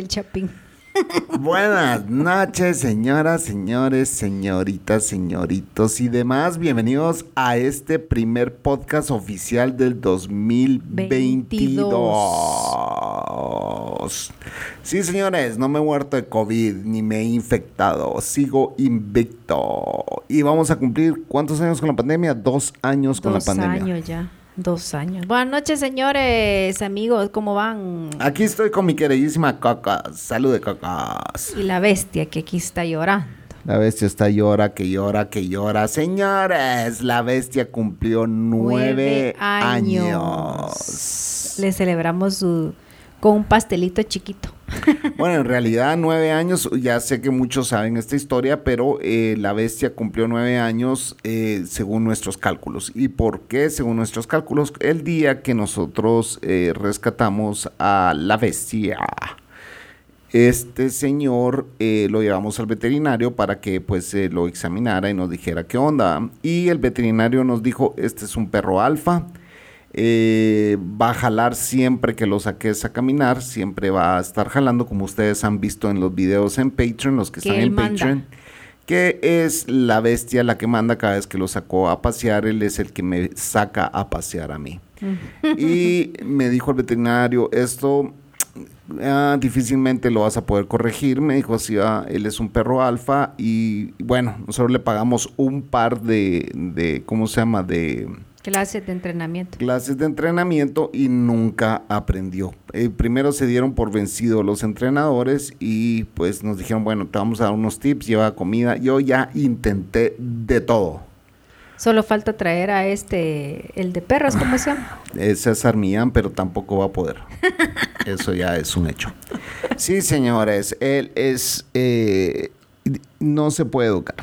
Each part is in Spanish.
el Chapín. Buenas noches, señoras, señores, señoritas, señoritos y demás. Bienvenidos a este primer podcast oficial del 2022. Sí, señores, no me he muerto de COVID ni me he infectado. Sigo invicto. Y vamos a cumplir, ¿cuántos años con la pandemia? Dos años con Dos la pandemia. años ya. Dos años. Buenas noches, señores, amigos, ¿cómo van? Aquí estoy con mi queridísima Cocas. Salud de Cocas. Y la bestia que aquí está llorando. La bestia está llora, que llora, que llora. Señores, la bestia cumplió nueve, años. Le celebramos su con un pastelito chiquito. Bueno, en realidad nueve años, ya sé que muchos saben esta historia, pero eh, la bestia cumplió nueve años eh, según nuestros cálculos. ¿Y por qué según nuestros cálculos? El día que nosotros eh, rescatamos a la bestia. Este señor lo llevamos al veterinario para que pues lo examinara y nos dijera qué onda. Y el veterinario nos dijo, este es un perro alfa, eh, va a jalar siempre que lo saques a caminar, siempre va a estar jalando, como ustedes han visto en los videos en Patreon, los que, Que están en manda. Patreon, que es la bestia la que manda cada vez que lo sacó a pasear, él es el que me saca a pasear a mí. y me dijo el veterinario, esto ah, difícilmente lo vas a poder corregir, me dijo así, ah, él es un perro alfa y bueno, nosotros le pagamos un par de, de ¿cómo se llama? De Clases de entrenamiento. clases de entrenamiento y nunca aprendió. Eh, primero se dieron por vencidos los entrenadores y pues nos dijeron, bueno, te vamos a dar unos tips, lleva comida. Yo ya intenté de todo. Solo falta traer a este, el de perros, ¿cómo se llama? Es César Millán, pero tampoco va a poder. Eso ya es un hecho. Sí, señores, él es... eh, no se puede educar.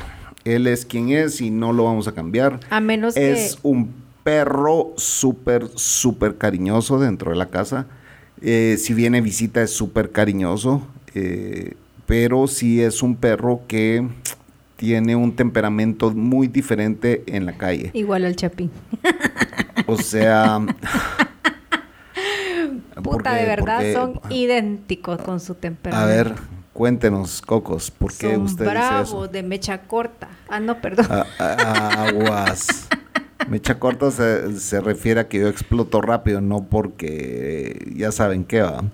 Él es quien es y no lo vamos a cambiar. A menos es que un perro súper, súper cariñoso dentro de la casa. Eh, si viene visita es súper cariñoso, eh, pero sí es un perro que tiene un temperamento muy diferente en la calle. igual al Chapín. O sea... Puta, porque- de verdad porque- son idénticos con su A temperamento. ver, cuéntenos, Cocos, ¿por qué son usted dice eso? de mecha corta. Ah, no, perdón. Aguas. Mecha corta se, se refiere a que yo exploto rápido, no porque ya saben qué va.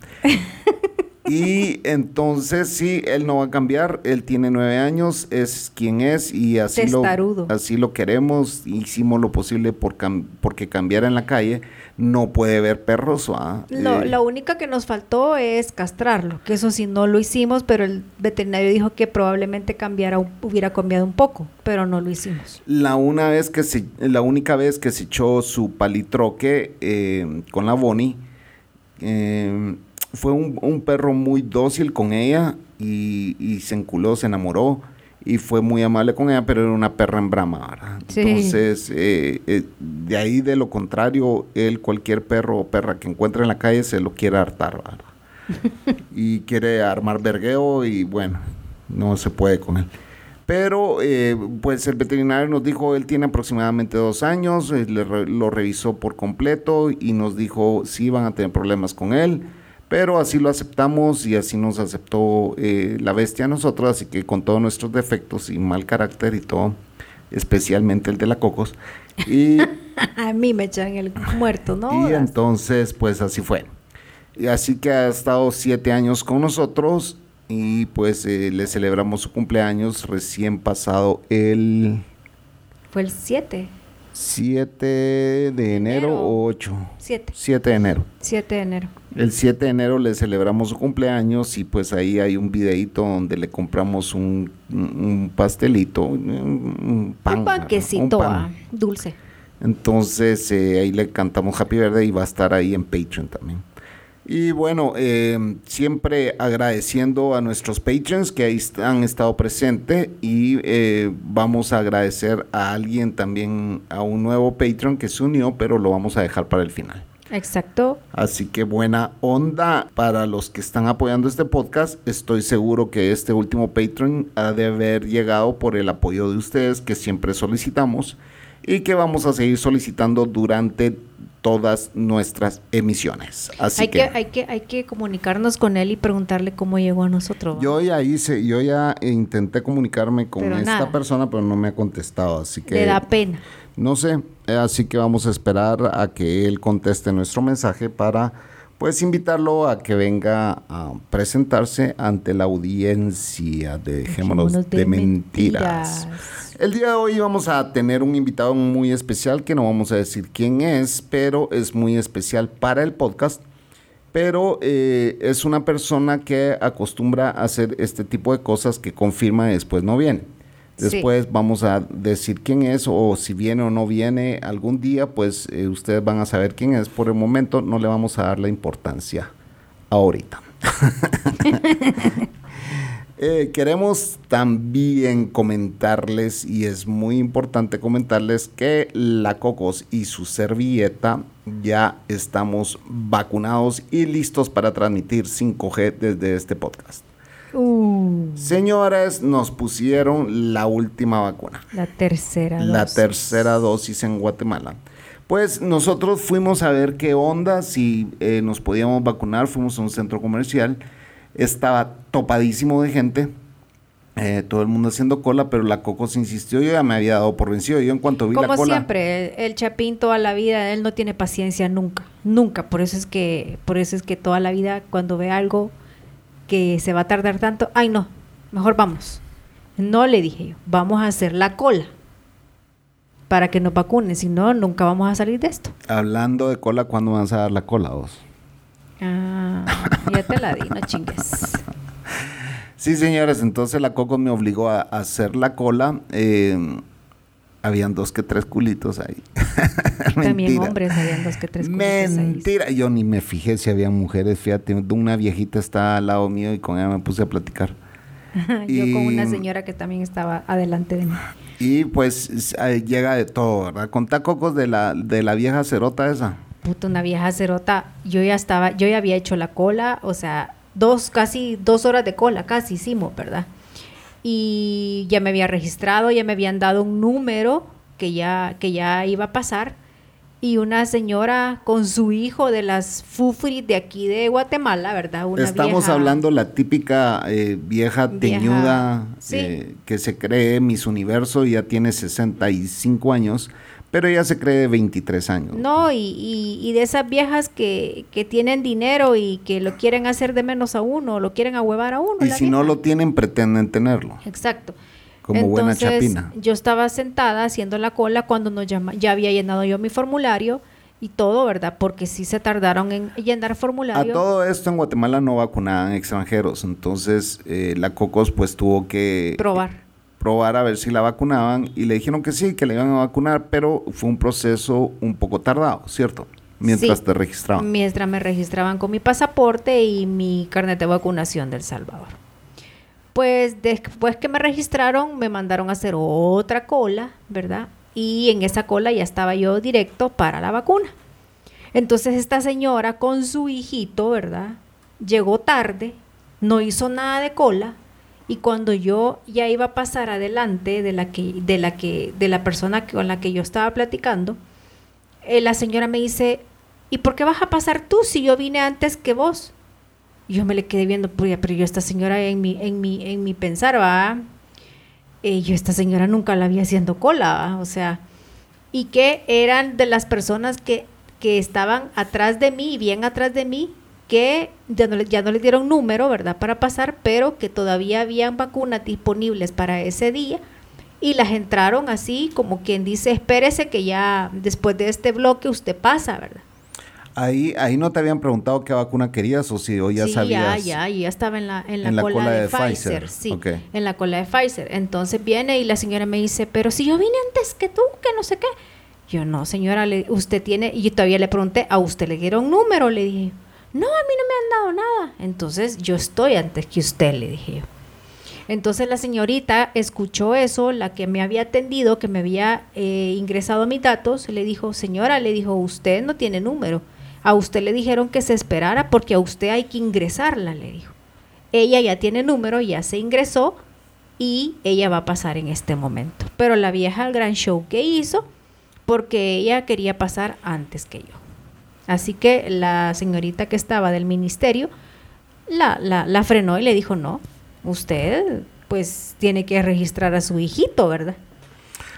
Y entonces sí, él no va a cambiar, él tiene nueve años, es quien es y así lo, así lo queremos, hicimos lo posible por cam- porque cambiara en la calle, no puede ver perros. ¿va? Lo, Eh, lo único que nos faltó es castrarlo, que eso sí no lo hicimos, pero el veterinario dijo que probablemente cambiara, hubiera cambiado un poco, pero no lo hicimos. La una vez que se, la única vez que se echó su palitroque eh, con la Bonnie, eh, fue un, un perro muy dócil con ella y, y se enculó, se enamoró y fue muy amable con ella, pero era una perra en brama, ¿verdad? Sí. Entonces, eh, eh, de ahí de lo contrario, él cualquier perro o perra que encuentre en la calle se lo quiere hartar, ¿verdad? y quiere armar vergueo y bueno, no se puede con él. Pero eh, pues el veterinario nos dijo, él tiene aproximadamente dos años, eh, le re- lo revisó por completo y nos dijo si van a tener problemas con él, Pero así lo aceptamos y así nos aceptó eh, la bestia a nosotros, así que con todos nuestros defectos y mal carácter y todo, especialmente el de la Cocos. Y, A mí me echan el muerto, ¿no? y entonces, pues así fue. Y así que ha estado siete años con nosotros y pues eh, le celebramos su cumpleaños recién pasado el Fue el 7. 7 de enero Enero. o 8. 7. 7 de enero. 7 de enero. El 7 de enero le celebramos su cumpleaños y pues ahí hay un videito donde le compramos un, un pastelito, un, pan. un panquecito un pan. ah, dulce. Entonces eh, ahí le cantamos Happy Birthday y va a estar ahí en Patreon también. Y bueno, eh, siempre agradeciendo a nuestros patrons que ahí han estado presentes y eh, vamos a agradecer a alguien también, a un nuevo Patreon que se unió, pero lo vamos a dejar para el final. Exacto. Así que buena onda para los que están apoyando este podcast. Estoy seguro que este último Patreon ha de haber llegado por el apoyo de ustedes que siempre solicitamos y que vamos a seguir solicitando durante todas nuestras emisiones. Así Hay que, que, hay, que, hay que comunicarnos con él y preguntarle cómo llegó a nosotros. ¿va? yo ya hice, yo ya intenté comunicarme con Pero esta nada. persona, pero no me ha contestado. Así que Le da pena. No sé, eh, así que vamos a esperar a que él conteste nuestro mensaje para pues invitarlo a que venga a presentarse ante la audiencia de Dejémonos de, Dejémonos de mentiras. mentiras. El día de hoy vamos a tener un invitado muy especial que no vamos a decir quién es, pero es muy especial para el podcast. Pero eh, es una persona que acostumbra a hacer este tipo de cosas que confirma y después no viene. Después vamos a decir quién es o si viene o no viene algún día, pues eh, ustedes van a saber quién es. Por el momento no le vamos a dar la importancia ahorita. Eh, queremos también comentarles, y es muy importante comentarles, que la Cocos y su servilleta ya estamos vacunados y listos para transmitir 5G desde este podcast. Uh, Señores, nos pusieron la última vacuna, la tercera. la dosis. tercera dosis en Guatemala. Pues nosotros fuimos a ver qué onda, si eh, nos podíamos vacunar, fuimos a un centro comercial, estaba topadísimo de gente, eh, todo el mundo haciendo cola, pero la Cocos insistió, yo ya me había dado por vencido, yo en cuanto vi la Como cola... siempre, el, el Chapín toda la vida, él no tiene paciencia nunca, nunca. Por eso es que, por eso es que toda la vida cuando ve algo que se va a tardar tanto, ay no, mejor vamos. No le dije yo, vamos a hacer la cola para que nos vacunen, si no, nunca vamos a salir de esto. Hablando de cola, ¿cuándo vas a dar la cola vos? Ah, ya te la di, no chingues. Sí, señores, entonces la Coco me obligó a, hacer la cola. eh, habían dos que tres culitos ahí. También Mentira. hombres habían dos que tres culitos ahí. Mentira. Yo ni me fijé si había mujeres. Fíjate, una viejita está al lado mío y con ella me puse a platicar. Yo con una señora que también estaba adelante de mí. Y pues llega de todo, ¿verdad? Contá cocos de la, de la vieja cerota esa. Puta, una vieja cerota. Yo ya estaba, yo ya había hecho la cola, o sea, dos, casi dos horas de cola, casi hicimos, ¿verdad? Y ya me había registrado, ya me habían dado un número que ya, que ya iba a pasar. Y una señora con su hijo de las Fufris de aquí de Guatemala, ¿verdad? Una Estamos vieja- hablando la típica eh, vieja Vieja, teñuda sí. eh, que se cree Miss Universo, ya tiene 65 años, pero ella se cree de 23 años. No, y, y- y de esas viejas que, que tienen dinero y que lo quieren hacer de menos a uno, lo quieren ahuevar a uno. y si no lo tienen, pretenden tenerlo. Exacto. Como buena chapina. Yo estaba sentada haciendo la cola cuando nos llama, ya había llenado yo mi formulario y todo, ¿verdad? Porque sí se tardaron en llenar A formulario. todo esto en Guatemala no vacunaban extranjeros, entonces eh, la Cocos pues tuvo que probar. Probar a ver si la vacunaban y le dijeron que sí, que le iban a vacunar, pero fue un proceso un poco tardado, ¿cierto? Mientras Sí. te registraban. Mientras me registraban con mi pasaporte y mi carnet de vacunación del Salvador. Pues después que me registraron, me mandaron a hacer otra cola, ¿verdad? Y en esa cola ya estaba yo directo para la vacuna. Entonces esta señora con su hijito, ¿verdad? Llegó tarde, no hizo nada de cola y cuando yo ya iba a pasar adelante de la que de la que de la persona con la que yo estaba platicando, eh, la señora me dice, ¿y por qué vas a pasar tú si yo vine antes que vos? Yo me le quedé viendo, "Puya, pero yo esta señora en mi, en mi, en mi pensar, va, eh, yo esta señora nunca la vi haciendo cola, o sea, y que eran de las personas que, que estaban atrás de mí, bien atrás de mí, que ya no, le- ya no les dieron número, ¿verdad?, para pasar, pero que todavía habían vacunas disponibles para ese día y las entraron así como quien dice, espérese que ya después de este bloque usted pasa, ¿verdad? Ahí, ahí no te habían preguntado qué vacuna querías o si o ya sí, sabías. ya, ya, ya estaba en la, en la, En la cola, cola de, de Pfizer, Pfizer, sí, en la cola de Pfizer. Entonces viene y la señora me dice, pero si yo vine antes que tú, que no sé qué. Yo, no, señora, le- usted tiene, y yo todavía le pregunté, ¿a usted le dieron número? Le dije, no, a mí no me han dado nada. Entonces yo estoy antes que usted, le dije yo. Entonces la señorita escuchó eso, la que me había atendido, que me había eh, ingresado mis datos, le dijo, señora, le dijo, usted no tiene número. A usted le dijeron que se esperara porque a usted hay que ingresarla, le dijo. Ella ya tiene número, ya se ingresó y ella va a pasar en este momento. Pero la vieja, el gran show que hizo, porque ella quería pasar antes que yo. Así que la señorita que estaba del ministerio la, la, la frenó y le dijo, no, usted pues tiene que registrar a su hijito, ¿verdad?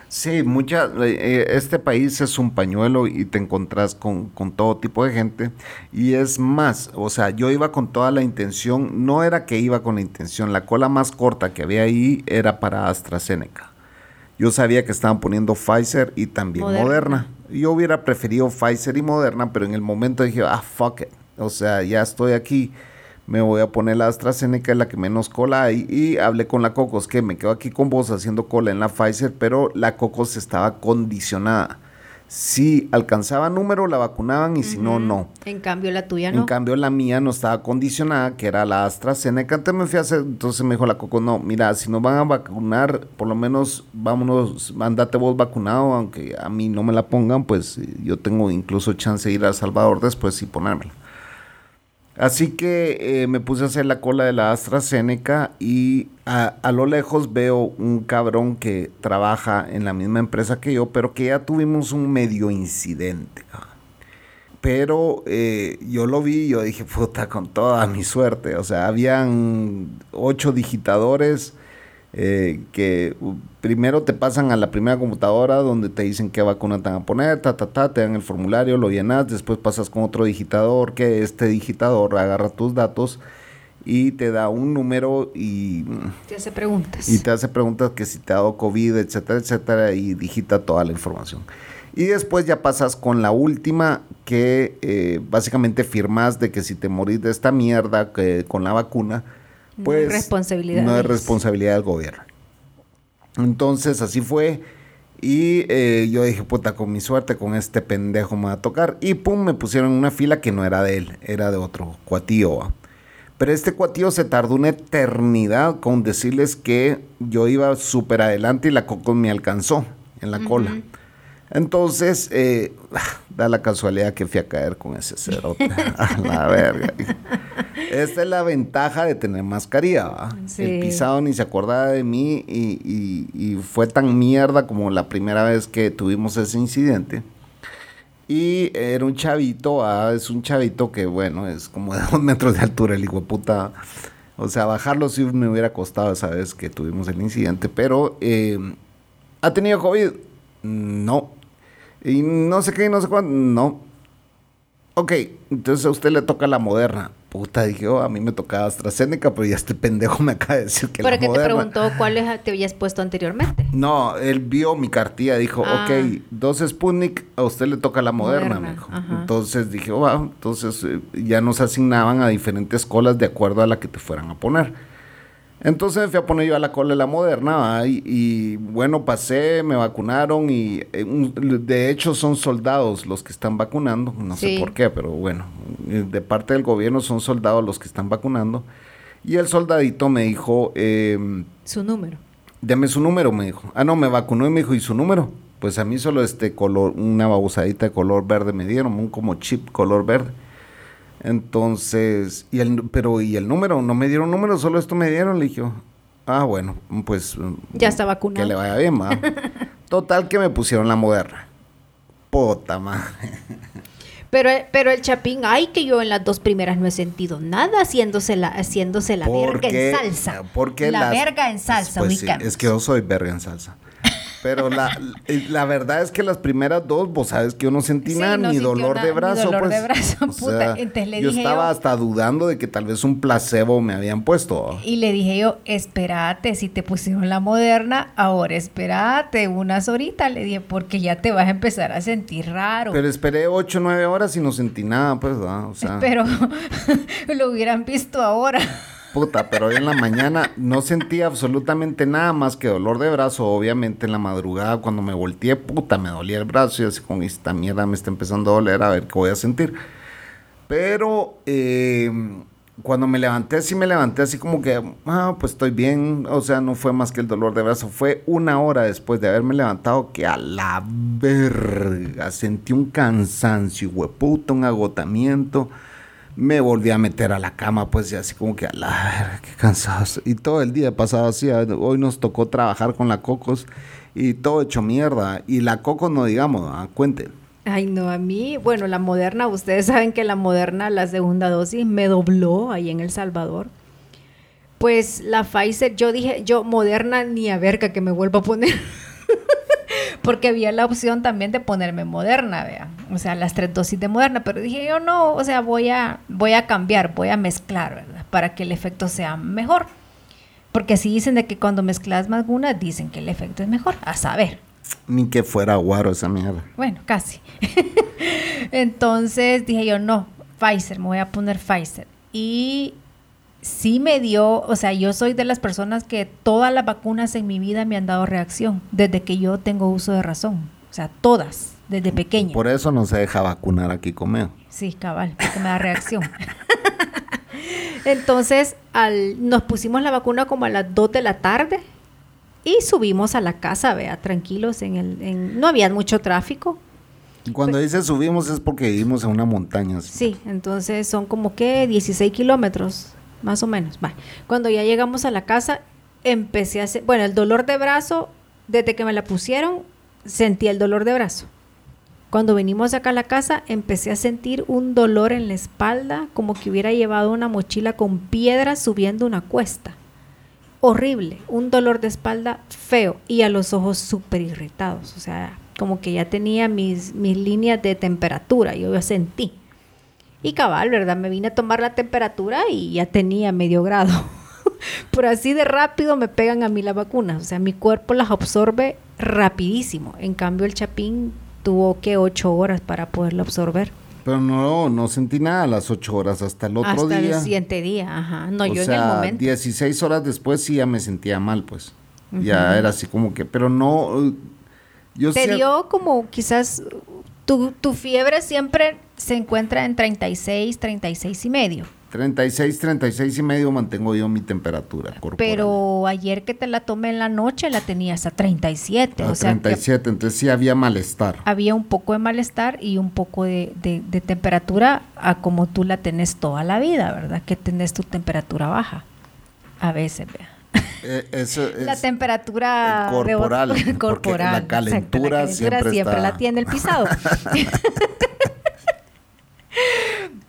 Sí, mucha, eh, este país es un pañuelo y te encontrás con, con todo tipo de gente. Y es más, o sea, yo iba con toda la intención, no era que iba con la intención, la cola más corta que había ahí era para AstraZeneca. Yo sabía que estaban poniendo Pfizer y también Moderna. Moderna. Yo hubiera preferido Pfizer y Moderna, pero en el momento dije, ah, fuck it. O sea, ya estoy aquí, me voy a poner la AstraZeneca, es la que menos cola hay. Y hablé con la Cocos, que me quedo aquí con vos haciendo cola en la Pfizer, pero la Cocos estaba condicionada. Si alcanzaba número, la vacunaban y si no, no. En cambio la tuya En no. cambio, la mía no estaba condicionada, que era la AstraZeneca. Entonces me fui a hacer, entonces me dijo la Coco, no, mira, si nos van a vacunar, por lo menos vámonos, andate vos vacunado, aunque a mí no me la pongan, pues eh, yo tengo incluso chance de ir a El Salvador después y ponérmela. Así que eh, me puse a hacer la cola de la AstraZeneca y a, a lo lejos veo un cabrón que trabaja en la misma empresa que yo, pero que ya tuvimos un medio incidente. Pero eh, yo lo vi y yo dije, puta, con toda mi suerte. O sea, habían ocho digitadores eh, que primero te pasan a la primera computadora donde te dicen qué vacuna te van a poner, ta, ta, ta, te dan el formulario, lo llenas, después pasas con otro digitador, que este digitador agarra tus datos y te da un número y, Te hace preguntas. y te hace preguntas que si te ha dado COVID, etcétera, etcétera, y digita toda la información. Y después ya pasas con la última que eh, básicamente firmas de que si te morís de esta mierda que, con la vacuna, No pues es responsabilidad no de es ellos. responsabilidad del gobierno. Entonces así fue. Y eh, yo dije, puta, con mi suerte, con este pendejo me va a tocar. Y pum, me pusieron en una fila que no era de él, era de otro cuatío. ¿va? Pero este cuatío se tardó una eternidad con decirles que yo iba súper adelante y la coco me alcanzó en la cola. Entonces, eh, da la casualidad que fui a caer con ese cerote. a la verga. Esta es la ventaja de tener mascarilla. Sí. El pisado ni se acordaba de mí y, y- y fue tan mierda como la primera vez que tuvimos ese incidente. Y era un chavito, es un chavito que, bueno, es como de dos metros de altura, el hijo de puta. O sea, bajarlo sí me hubiera costado esa vez que tuvimos el incidente, pero eh, ¿ha tenido COVID? No. Y no sé qué, no sé cuándo, no. Ok, entonces a usted le toca la moderna. Puta, dije, oh, a mí me tocaba AstraZeneca, pero ya este pendejo me acaba de decir que Pero la que te moderna. preguntó cuáles te habías puesto anteriormente. No, él vio mi cartilla, dijo, Ah. ok, dos Sputnik, a usted le toca la moderna, Moderna, me dijo. ajá. Entonces dije, oh, va, entonces eh, ya nos asignaban a diferentes colas de acuerdo a la que te fueran a poner. Entonces me fui a poner yo a la cola de la moderna, y, y, bueno, pasé, me vacunaron y eh, de hecho son soldados los que están vacunando, no sé por qué, pero bueno, eh, de parte del gobierno son soldados los que están vacunando. Y el soldadito me dijo, eh, Su número. Deme su número, me dijo. Ah, no, me vacunó y me dijo, ¿y su número? Pues a mí solo este color, una babosadita de color verde me dieron, un como chip color verde. Entonces, y el, pero ¿y el número? No me dieron número, solo esto me dieron. Le dije, ah, bueno, pues... Ya está vacunado. Que le vaya bien, va. Total que me pusieron la moderna. Puta madre. Pero, pero el chapín, ay, que yo en las dos primeras no he sentido nada haciéndose la, haciéndose la verga en salsa. porque la las- verga en salsa, Pues sí, es que yo soy verga en salsa. Pero la, la verdad es que las primeras dos, vos sabes que yo no sentí Sí, nada, no ni dolor nada, ni brazo. dolor pues. de brazo, O puta. sea, Entonces le yo dije estaba yo- hasta dudando de que tal vez un placebo me habían puesto. Y le dije yo, espérate, si te pusieron la moderna, ahora espérate unas horitas, le dije, porque ya te vas a empezar a sentir raro. Pero esperé 8 o 9 horas y no sentí nada, pues, ¿verdad? O sea, Pero lo hubieran visto ahora. Puta, pero hoy en la mañana no sentí absolutamente nada más que dolor de brazo. Obviamente en la madrugada cuando me volteé, puta, me dolía el brazo y así con esta mierda me está empezando a doler, a ver qué voy a sentir. Pero eh, cuando me levanté, sí me levanté así como que, ah, pues estoy bien. O sea, no fue más que el dolor de brazo. Fue una hora después de haberme levantado que a la verga sentí un cansancio, hueputa, un agotamiento. Me volví a meter a la cama, pues, y así como que a la verga, qué cansado. estoy. Y todo el día pasado así. Hoy nos tocó trabajar con la Cocos y todo hecho mierda. Y la Cocos, no digamos, ah, cuenten. Ay, no, a mí, bueno, la moderna, ustedes saben que la moderna, la segunda dosis, me dobló ahí en El Salvador. Pues la Pfizer, yo dije, yo moderna ni a verga que me vuelva a poner. Porque había la opción también de ponerme moderna, vea. O sea, las tres dosis de moderna. Pero dije yo no, o sea, voy a, voy a cambiar, voy a mezclar, ¿verdad? Para que el efecto sea mejor. Porque así dicen de que cuando mezclas más algunas, dicen que el efecto es mejor. A saber. Ni que fuera guaro esa mierda. Bueno, casi. Entonces dije yo, no, Pfizer, me voy a poner Pfizer. Y sí me dio, o sea, yo soy de las personas que todas las vacunas en mi vida me han dado reacción, desde que yo tengo uso de razón. O sea, todas, desde pequeña. Por eso no se deja vacunar aquí conmigo. Sí, cabal, porque me da reacción. Entonces, al, nos pusimos la vacuna como a las 2 de la tarde y subimos a la casa, vea, tranquilos, en el, en, no había mucho tráfico. Y Cuando dice subimos es porque vivimos en una montaña. así. Sí, entonces son como que 16 kilómetros, más o menos. Cuando ya llegamos a la casa, empecé a hacer, bueno, el dolor de brazo, desde que me la pusieron, sentí el dolor de brazo. Cuando venimos acá a la casa, empecé a sentir un dolor en la espalda, como que hubiera llevado una mochila con piedras subiendo una cuesta. Horrible, un dolor de espalda feo y a los ojos súper irritados. O sea, como que ya tenía mis, mis líneas de temperatura, yo ya sentí. Y cabal, ¿verdad? Me vine a tomar la temperatura y ya tenía medio grado. Por así de rápido me pegan a mí las vacunas. O sea, mi cuerpo las absorbe rapidísimo. En cambio, el chapín tuvo que ocho horas para poderlo absorber. Pero no, no sentí nada a las 8 horas hasta el otro Hasta día. el siguiente día, ajá. No, o yo sea, en el momento. 16 horas después sí ya me sentía mal, pues. Ya era así como que, pero no. Yo Te dio como quizás tu, tu fiebre siempre se encuentra en 36, 36 y medio. 36, 36 y medio mantengo yo mi temperatura corporal. Pero ayer que te la tomé en la noche la tenías a 37. A o sea, que 37, entonces sí había malestar. había un poco de malestar y un poco de, de- de temperatura a como tú la tenés toda la vida, ¿verdad? Que tenés tu temperatura baja. A veces, vea. Eh, eso es la temperatura eh, de- corporal, porque corporal. la calentura la calentura siempre siempre, está- la tiene el pisado.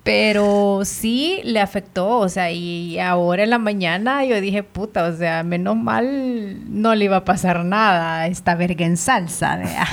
Pero sí le afectó, o sea, y ahora en la mañana yo dije, puta, o sea, menos mal no le iba a pasar nada a esta verga en salsa, vea.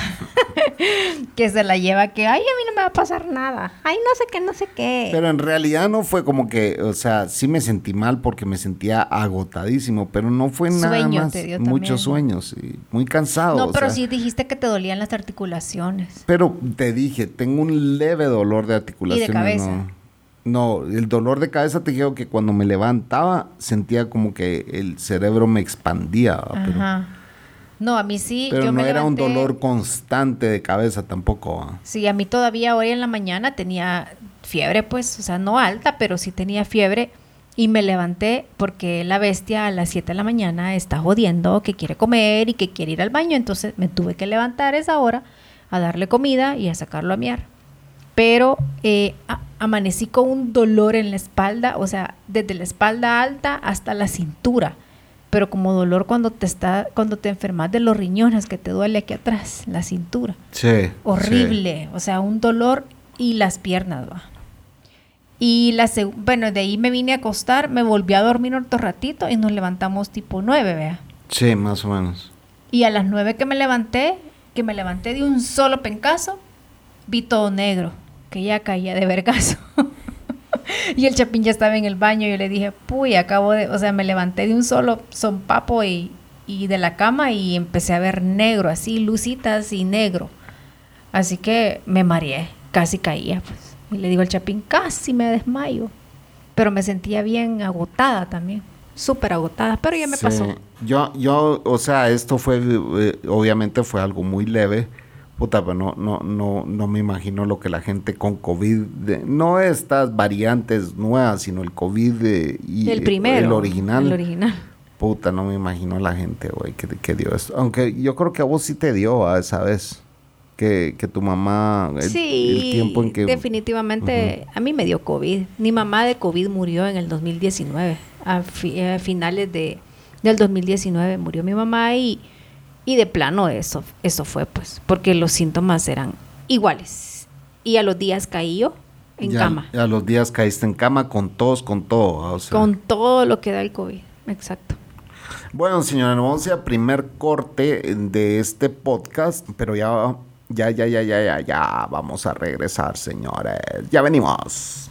que se la lleva que, ay, a mí no me va a pasar nada, ay, no sé qué, no sé qué. Pero en realidad no fue como que, o sea, sí me sentí mal porque me sentía agotadísimo, pero no fue nada Sueño más. te dio muchos sueños y muy cansado. no, o pero sea. sí dijiste que te dolían las articulaciones. Pero te dije, tengo un leve dolor de articulaciones. cabeza? No, No, el dolor de cabeza te digo que cuando me levantaba sentía como que el cerebro me expandía, ¿va? pero, Ajá. No, a mí sí. pero yo no me era un dolor constante de cabeza tampoco. ¿va? Sí, a mí todavía hoy en la mañana tenía fiebre, pues, o sea, no alta, pero sí tenía fiebre. Y me levanté porque la bestia a las 7 de la mañana está jodiendo que quiere comer y que quiere ir al baño. Entonces me tuve que levantar a esa hora a darle comida y a sacarlo a miar. Pero eh, a- amanecí con un dolor en la espalda, o sea, desde la espalda alta hasta la cintura. Pero como dolor cuando te está, cuando te enfermas de los riñones, que te duele aquí atrás, la cintura Sí. horrible, o sea, un dolor y las piernas, va. Y la bueno, de ahí me vine a acostar, me volví a dormir otro ratito y nos levantamos tipo 9, vea. Sí, más o menos. Y a las 9 que me levanté, que me levanté de un solo pencazo, vi todo negro, que ya caía de vergazo. y el chapín ya estaba en el baño y yo le dije, puy, acabo de, o sea, me levanté de un solo sompapo y, y de la cama y empecé a ver negro, así, lucitas y negro. Así que me mareé, casi caía, pues. Y le digo al chapín, casi me desmayo. Pero me sentía bien agotada también, súper agotada, pero ya me Sí. pasó. Yo, yo, o sea, esto fue, eh, obviamente fue algo muy leve. Puta, pero no, no, no, no me imagino lo que la gente con COVID, de- no estas variantes nuevas, sino el COVID de- y El primero. el original. El original. Puta, no me imagino la gente, güey, que, que dio esto. Aunque yo creo que a vos sí te dio a esa vez. Que, que tu mamá, el, sí, el tiempo en que... definitivamente a mí me dio COVID. Mi mamá de COVID murió en el 2019, a, fi- a finales de, del 2019 murió mi mamá y, y de plano eso, eso fue pues, porque los síntomas eran iguales. Y a los días caí yo en ya- cama, A los días caíste en cama con todos, con todo. o sea. con todo lo que da el COVID, exacto. Bueno, señora, vamos a primer corte de este podcast, pero ya, ya, ya, ya, ya, ya, ya, vamos a regresar, señores. Ya venimos.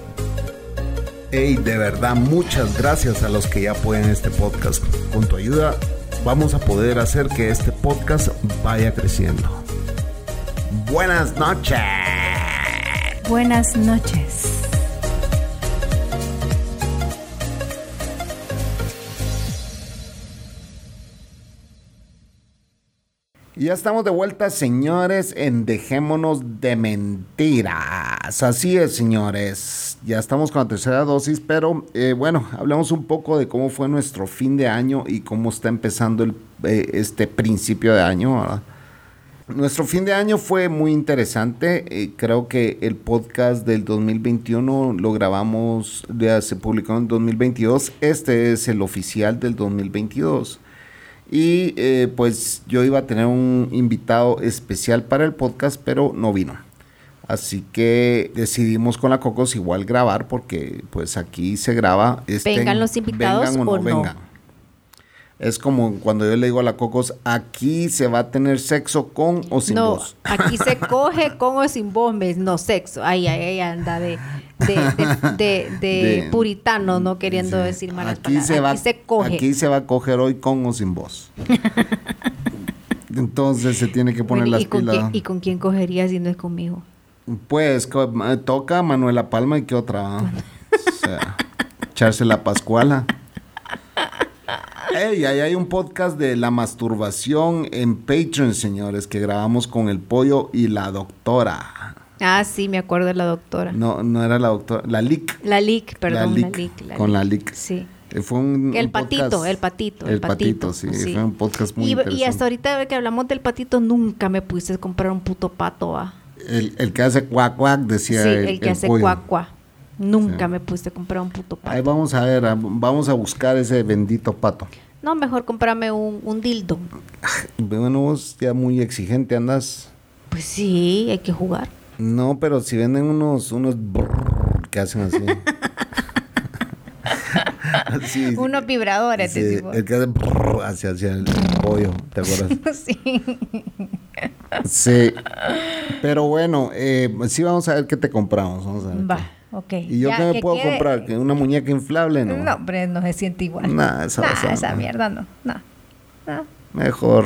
Hey, de verdad, muchas gracias a los que ya apoyan este podcast. Con tu ayuda vamos a poder hacer que este podcast vaya creciendo. Buenas noches. Buenas noches. Y ya estamos de vuelta, señores, en Dejémonos de Mentiras. Así es, señores. Ya estamos con la tercera dosis, pero eh, bueno, hablamos un poco de cómo fue nuestro fin de año y cómo está empezando el, eh, este principio de año. Nuestro fin de año fue muy interesante. eh, creo que el podcast del 2021 lo grabamos, ya se publicó en 2022. Este es el oficial del 2022. Y eh, pues yo iba a tener un invitado especial para el podcast, pero no vino. Así que decidimos con la Cocos igual grabar porque pues aquí se graba. estén- ¿Vengan los invitados vengan o no? Es como cuando yo le digo a la Cocos, aquí se va a tener sexo con o sin no, aquí se coge con o sin bombes, no sexo. Ahí, ahí, ahí anda de, de, de, de- de De- puritano, no queriendo Sí. decir malas aquí palabras. se va, aquí se coge. Aquí se va a coger hoy con o sin vos. Entonces se tiene que poner Bueno, las ¿y, con pilas. quién, ¿Y con quién cogería si no es conmigo? Pues toca Manuela Palma y qué otra. ¿va? o sea, echarse la pascuala. Ey, ahí hay un podcast de la masturbación en Patreon, señores, que grabamos con el pollo y la doctora. Ah, sí, me acuerdo de la doctora. No, no era la doctora, la LIC. La LIC, perdón, la LIC, LIC. la con la LIC. LIC. Sí. Eh, Fue un, El un patito, podcast- el patito, El, el patito, sí, sí. Fue un podcast muy Y, interesante. y hasta ahorita que hablamos del patito, nunca me pudiste comprar un puto pato, ¿va? El, el que hace cuac cuac, decía Sí, el, el que hace pollo. cuacua. Nunca Sí. me pudiste comprar un puto pato. Ahí vamos a ver, vamos a buscar ese bendito pato. No, mejor cómprame un, un dildo. Bueno, vos ya muy exigente andas. Pues sí, hay que jugar. No, pero si venden unos, unos brrr que hacen así. Sí, Unos vibradores, sí, te digo. el que hace brrr hacia, hacia el pollo, ¿te acuerdas? Sí. Sí. Pero bueno, eh, sí vamos a ver qué te compramos. Vamos a ver. Va, ok. ¿Y yo Ya, qué me que puedo quede- comprar? ¿Que ¿Una muñeca inflable? No. No, hombre, no se siente igual. Nah, esa Nah, esa mierda no. No. no. Mejor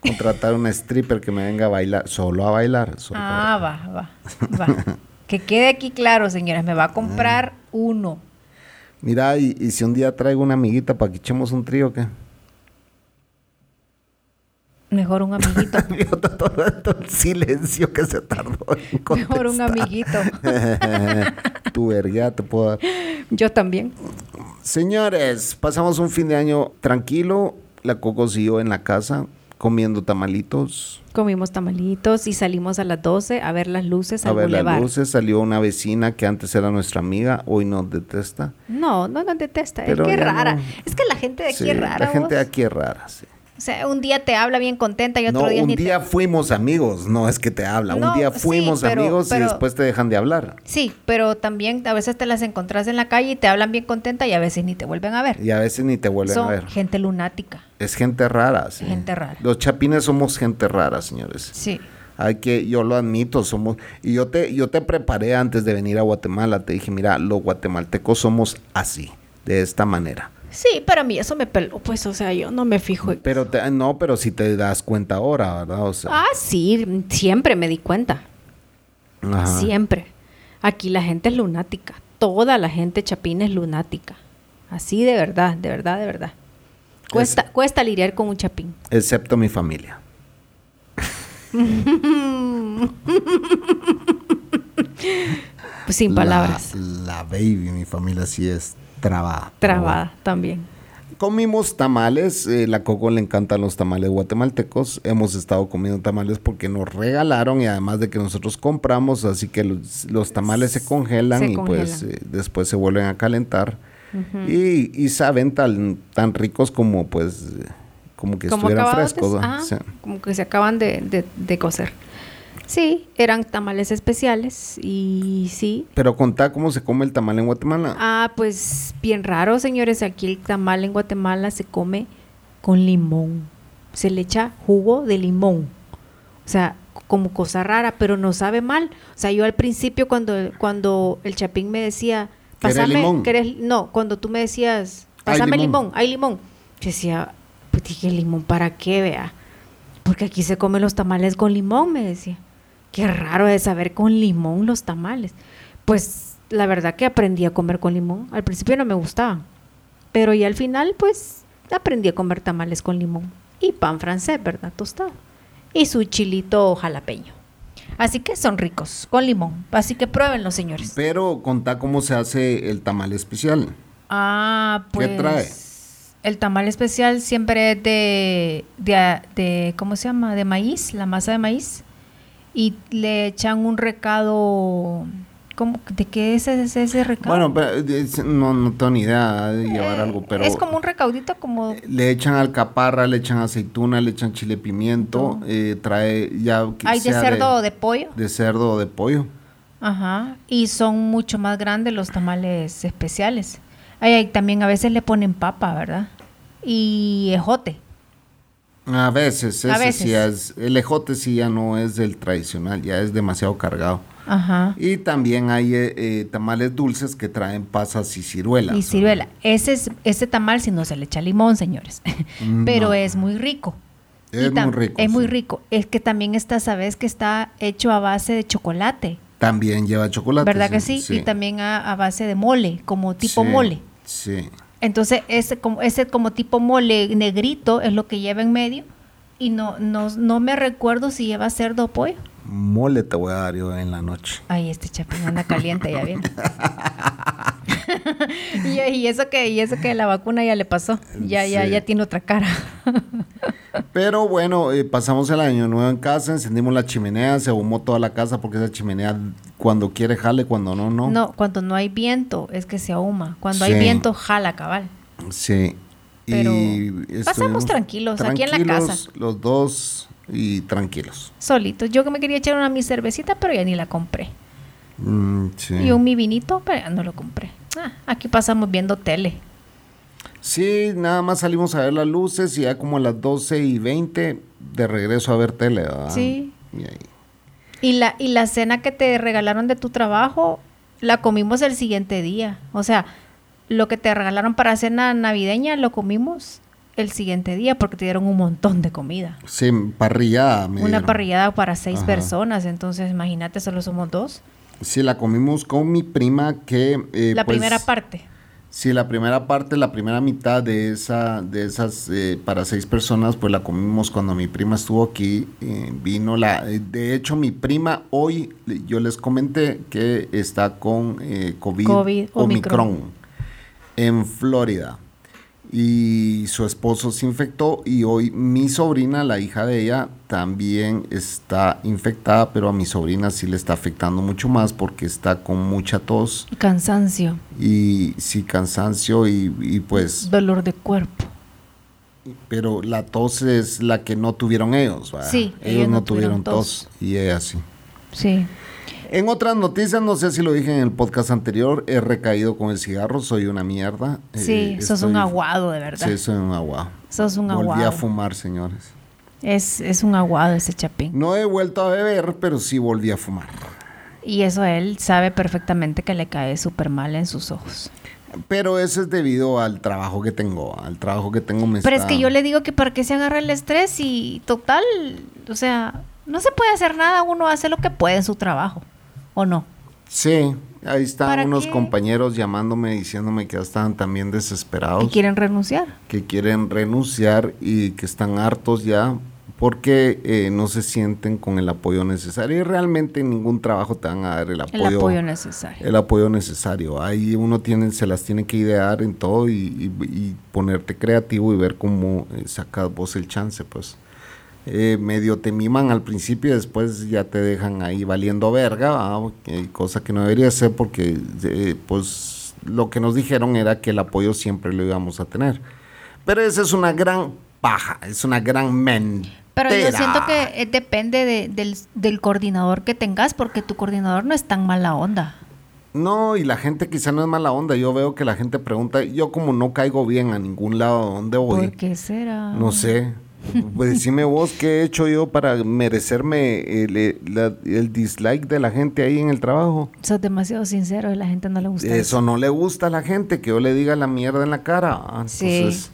contratar una stripper que me venga a bailar. Solo a bailar. solo Ah, va, va, va. Que quede aquí claro, señores, me va a comprar uno. Mira, y, y si un día traigo una amiguita para que echemos un trío, ¿qué? Mejor un amiguito. Todo el silencio que se tardó en Mejor un amiguito. tu verga te puedo dar. Yo también. Señores, pasamos un fin de año tranquilo. La Coco siguió en la casa comiendo tamalitos. Comimos tamalitos y salimos a las 12 a ver las luces A al ver las bulevar. luces. Salió una vecina que antes era nuestra amiga, hoy nos detesta. No, no nos detesta. Pero es que rara. no. Es que la gente de aquí Sí, es rara. La gente de aquí es rara, sí. O sea, un día te habla bien contenta y otro No, día un ni te- día fuimos amigos, no es que te habla. No, un día sí, fuimos pero- amigos pero- y después te dejan de hablar. Sí, pero también a veces te las encontrás en la calle y te hablan bien contenta y a veces ni te vuelven a ver. Y a veces ni te vuelven Son a ver. gente lunática. Es gente rara, sí. Gente rara. Los chapines somos gente rara, señores. Sí. Hay que, yo lo admito, somos, y yo te, yo te preparé antes de venir a Guatemala, te dije, mira, los guatemaltecos somos así, de esta manera. Sí, pero a mí eso me peló, pues, o sea, yo no me fijo. en- Pero te- no, pero si te das cuenta ahora, ¿verdad? O sea, Ah, sí, siempre me di cuenta. ajá. Siempre. Aquí la gente es lunática. Toda la gente chapín es lunática. Así de verdad, de verdad, de verdad. Cuesta, cuesta lidiar con un chapín. Excepto mi familia. Pues sin palabras. La, la baby, mi familia sí es trabada. Trabada también. Comimos tamales, eh, la Coco le encantan los tamales guatemaltecos. Hemos estado comiendo tamales porque nos regalaron y además de que nosotros compramos, así que los, los tamales se congelan Se y pues eh, después se vuelven a calentar. y, y saben tan, tan ricos como pues como que Como estuvieran frescos. ¿no? ajá, Sí. Como que se acaban de, de, de cocer. Sí, eran tamales especiales y sí. Pero contá cómo se come el tamal en Guatemala. Ah, pues bien raro, señores. Aquí el tamal en Guatemala se come con limón. Se le echa jugo de limón. O sea, como cosa rara, pero no sabe mal. O sea, yo al principio cuando, cuando el chapín me decía, ¿Querés pásame, limón? ¿querés-" no, cuando tú me decías, Hay pásame limón. limón, hay limón. Yo decía, pues dije, limón, ¿para qué, vea? Porque aquí se comen los tamales con limón, me decía. Qué raro de saber con limón los tamales. Pues la verdad que aprendí a comer con limón. Al principio no me gustaban. Pero ya al final, pues aprendí a comer tamales con limón. Y pan francés, ¿verdad? Tostado. Y su chilito jalapeño. Así que son ricos, con limón. Así que pruébenlo, señores. Pero contá cómo se hace el tamal especial. Ah, ¿Qué pues. trae? El tamal especial siempre es de, de, de- ¿cómo se llama? De maíz, la masa de maíz. Y le echan un recado. ¿cómo? ¿De qué es ese, ese recado? Bueno, pero, eh, es- no, no tengo ni idea de llevar Eh, algo, pero... Es como un recaudito, como. Le echan alcaparra, le echan aceituna, le echan chile pimiento, eh, trae ya... Hay de cerdo o de pollo. De cerdo o de pollo. Ajá. Y son mucho más grandes los tamales especiales. Ay, ay, también a veces le ponen papa, ¿verdad? Y ejote. A veces, A ese veces. sí es, el ejote sí ya no es del tradicional, ya es demasiado cargado. Ajá. Y también hay eh, eh, tamales dulces que traen pasas y ciruelas. Y ciruela. Ese, es, ese tamal si no se le echa limón, señores. Pero No. es muy rico. Es muy rico, Es muy rico. Es que también está, sabes que está hecho a base de chocolate. También lleva chocolate. ¿Verdad que sí? Y también a, a base de mole, como tipo mole. Sí. Entonces, ese como, ese como tipo mole negrito es lo que lleva en medio. Y no, no, no me recuerdo si lleva cerdo o pollo. Mole te voy a dar yo en la noche. Ay, este chapín anda caliente, ya viene. y, y eso que, y eso que la vacuna ya le pasó. Ya, ya, Sí. ya tiene otra cara. Pero bueno, eh, pasamos el año nuevo en casa, encendimos la chimenea, se ahumó toda la casa porque esa chimenea cuando quiere jale, cuando no, no. No, cuando no hay viento es que se ahuma. Cuando hay viento, jala cabal. Sí. Pero estuvimos pasamos tranquilos, aquí en la casa. Los dos y tranquilos. Solitos. Yo que me quería echar una mi cervecita, pero ya ni la compré. Mm, sí. Y un mi vinito, pero ya no lo compré. Ah, aquí pasamos viendo tele. Sí, nada más salimos a ver las luces y ya como a las 12 y 20 de regreso a ver tele, ¿verdad? Sí. Y ahí. Y la, y la cena que te regalaron de tu trabajo, la comimos el siguiente día. O sea, lo que te regalaron para cena navideña, lo comimos el siguiente día porque te dieron un montón de comida. Sí, parrillada. me Una dieron. parrillada para seis Ajá. personas, entonces imagínate, solo somos dos. Sí, la comimos con mi prima que... eh, la pues, primera parte. Sí, la primera parte, la primera mitad de esa, de esas eh, para seis personas, pues la comimos cuando mi prima estuvo aquí. eh, vino la, eh, de hecho, mi prima hoy, yo les comenté que está con COVID, COVID, Omicron. Omicron en Florida. Y su esposo se infectó y hoy mi sobrina, la hija de ella, también está infectada, pero a mi sobrina sí le está afectando mucho más porque está con mucha tos Cansancio, y sí cansancio y, y, pues dolor de cuerpo. pero la tos es la que no tuvieron ellos ¿verdad? Sí, ellos, no tuvieron tos. y ella sí Sí. En otras noticias no sé si lo dije en el podcast anterior he recaído con el cigarro soy una mierda Sí, Eh, sos estoy- un aguado, de verdad. sí soy un aguado Sos un volví aguado. a fumar señores Es, es un aguado ese chapín. no he vuelto a beber pero sí volví a fumar Y eso él sabe perfectamente que le cae súper mal en sus ojos. pero eso es debido al trabajo que tengo al trabajo que tengo me Pero es que yo le digo que para qué se agarra el estrés y total, o sea, no se puede hacer nada, uno hace lo que puede en su trabajo, ¿o no? Sí, ahí están ¿Para unos qué? compañeros llamándome diciéndome que ya estaban también desesperados, Y quieren renunciar. que quieren renunciar y que están hartos ya porque eh, no se sienten con el apoyo necesario y realmente en ningún trabajo te van a dar el El apoyo, apoyo necesario. el apoyo necesario. Ahí uno tiene, se las tiene que idear en todo y, y- y ponerte creativo y ver cómo eh, sacas vos el chance, pues. Eh, medio te miman al principio y después ya te dejan ahí valiendo verga, ¿va? Eh, cosa que no debería ser porque eh, pues lo que nos dijeron era que el apoyo siempre lo íbamos a tener. Pero esa es una gran paja, es una gran mentira. Pero yo siento que eh, depende de- del, del coordinador que tengas, porque tu coordinador no es tan mala onda. No, y la gente quizá no es mala onda. Yo veo que la gente pregunta, yo como no caigo bien a ningún lado, ¿a ¿dónde voy? ¿Por qué será? No sé. Pues decime vos qué he hecho yo para merecerme el, el- dislike de la gente ahí en el trabajo. Sos demasiado sincero y a la gente no le gusta Eso no le gusta a la gente, que yo le diga la mierda en la cara. Ah, Sí. Entonces,